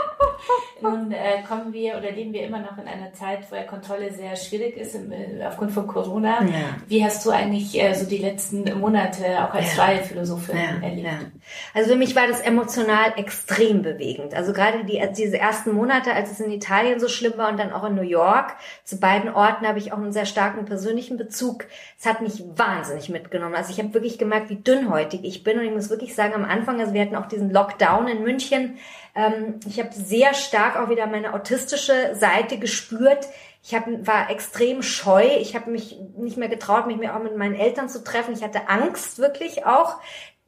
Nun äh, kommen wir oder leben wir immer noch in einer Zeit, wo ja Kontrolle sehr schwierig ist im, äh, aufgrund von Corona. Ja. Wie hast du eigentlich äh, so die letzten Monate auch als ja. freie Philosophin ja. erlebt? Also für mich war das emotional extrem bewegend. Also gerade die, diese ersten Monate, als es in Italien so schlimm war und dann auch in New York, zu beiden Orten habe ich auch einen sehr starken persönlichen persönlichen Bezug, es hat mich wahnsinnig mitgenommen. Also ich habe wirklich gemerkt, wie dünnhäutig ich bin und ich muss wirklich sagen, am Anfang, also wir hatten auch diesen Lockdown in München, ähm, ich habe sehr stark auch wieder meine autistische Seite gespürt. Ich hab, war extrem scheu. Ich habe mich nicht mehr getraut, mich mehr auch mit meinen Eltern zu treffen. Ich hatte Angst wirklich auch,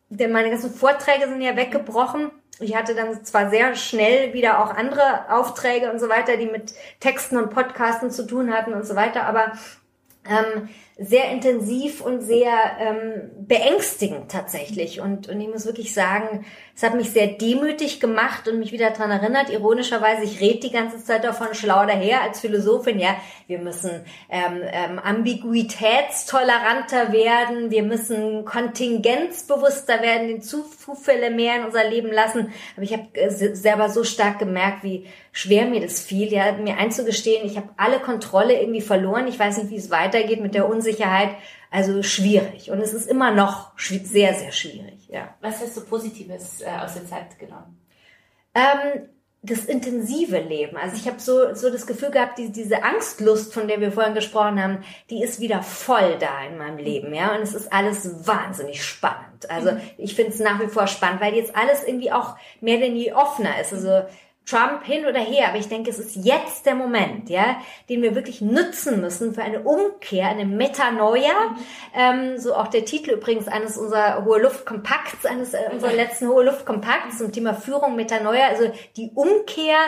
denn meine ganzen Vorträge sind ja weggebrochen. Ich hatte dann zwar sehr schnell wieder auch andere Aufträge und so weiter, die mit Texten und Podcasten zu tun hatten und so weiter, aber ähm, sehr intensiv und sehr ähm, beängstigend tatsächlich. Und, und ich muss wirklich sagen, es hat mich sehr demütig gemacht und mich wieder dran erinnert. Ironischerweise, ich rede die ganze Zeit davon schlau daher als Philosophin. Ja, wir müssen ähm, ähm, ambiguitätstoleranter werden, wir müssen kontingenzbewusster werden, den Zufälle mehr in unser Leben lassen. Aber ich habe äh, selber so stark gemerkt, wie schwer mir das fiel, ja, mir einzugestehen, ich habe alle Kontrolle irgendwie verloren. Ich weiß nicht, wie es weitergeht mit der Unsicherheit. Also schwierig. Und es ist immer noch sehr, sehr schwierig. Ja. Was hast du Positives äh, aus der Zeit genommen? Ähm, das intensive Leben. Also ich habe so, so das Gefühl gehabt, die, diese Angstlust, von der wir vorhin gesprochen haben, die ist wieder voll da in meinem Leben, ja. Und es ist alles wahnsinnig spannend. Also mhm. ich finde es nach wie vor spannend, weil jetzt alles irgendwie auch mehr denn je offener ist. Also Trump hin oder her, aber ich denke, es ist jetzt der Moment, ja, den wir wirklich nutzen müssen für eine Umkehr, eine Metanoia. Ähm, so auch der Titel übrigens eines unserer Hohe Luft Kompakts, eines äh, unserer letzten Hohe Luft Kompakts zum Thema Führung, Metanoia, also die Umkehr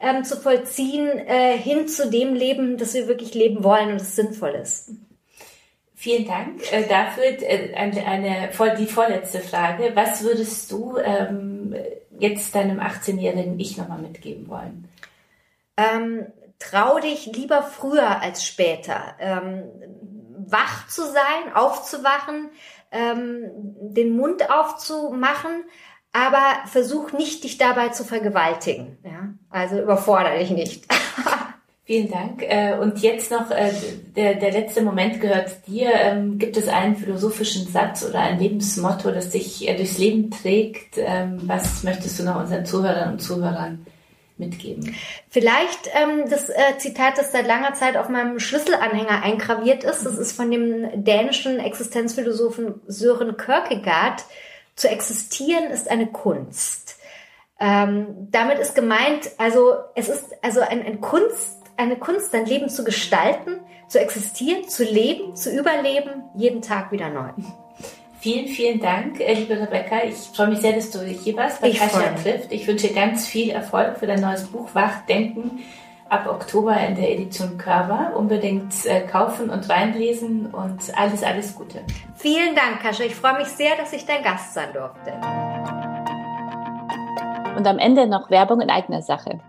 ähm, zu vollziehen äh, hin zu dem Leben, das wir wirklich leben wollen und das sinnvoll ist. Vielen Dank äh, dafür. Äh, eine, eine, die vorletzte Frage. Was würdest du ähm, jetzt deinem 18-jährigen Ich nochmal mitgeben wollen? Ähm, trau dich lieber früher als später. Ähm, wach zu sein, aufzuwachen, ähm, den Mund aufzumachen, aber versuch nicht, dich dabei zu vergewaltigen. Ja? Also überfordere dich nicht. Vielen Dank. Äh, und jetzt noch, äh, der, der letzte Moment gehört dir. Ähm, gibt es einen philosophischen Satz oder ein Lebensmotto, das dich äh, durchs Leben trägt? Ähm, was möchtest du noch unseren Zuhörern und Zuhörern mitgeben? Vielleicht ähm, das Zitat, das seit langer Zeit auf meinem Schlüsselanhänger eingraviert ist. Das ist von dem dänischen Existenzphilosophen Sören Kierkegaard. Zu existieren ist eine Kunst. Ähm, damit ist gemeint, also es ist also ein, ein Kunst eine Kunst, dein Leben zu gestalten, zu existieren, zu leben, zu überleben, jeden Tag wieder neu. Vielen, vielen Dank, äh, liebe Rebecca. Ich freue mich sehr, dass du hier warst bei Kasia trifft. Ich wünsche dir ganz viel Erfolg für dein neues Buch Wachdenken ab Oktober in der Edition Körper. Unbedingt äh, kaufen und reinlesen und alles, alles Gute. Vielen Dank, Kascha. Ich freue mich sehr, dass ich dein Gast sein durfte. Und am Ende noch Werbung in eigener Sache.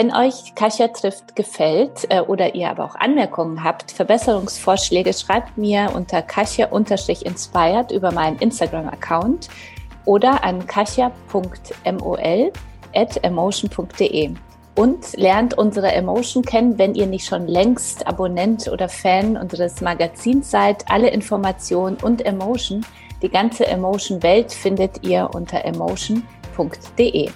Wenn euch Kasia trifft gefällt äh, oder ihr aber auch Anmerkungen habt, Verbesserungsvorschläge, schreibt mir unter kasia-inspired über meinen Instagram-Account oder an kasia.mol at emotion.de und lernt unsere Emotion kennen, wenn ihr nicht schon längst Abonnent oder Fan unseres Magazins seid. Alle Informationen und Emotion, die ganze Emotion-Welt findet ihr unter emotion.de.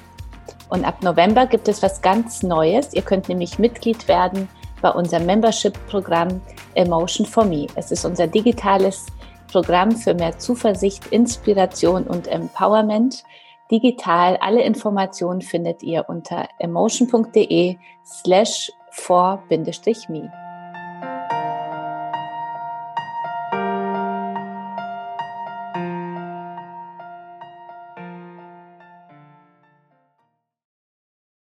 Und ab November gibt es was ganz Neues. Ihr könnt nämlich Mitglied werden bei unserem Membership-Programm Emotion for Me. Es ist unser digitales Programm für mehr Zuversicht, Inspiration und Empowerment. Digital. Alle Informationen findet ihr unter emotion.de slash for-me.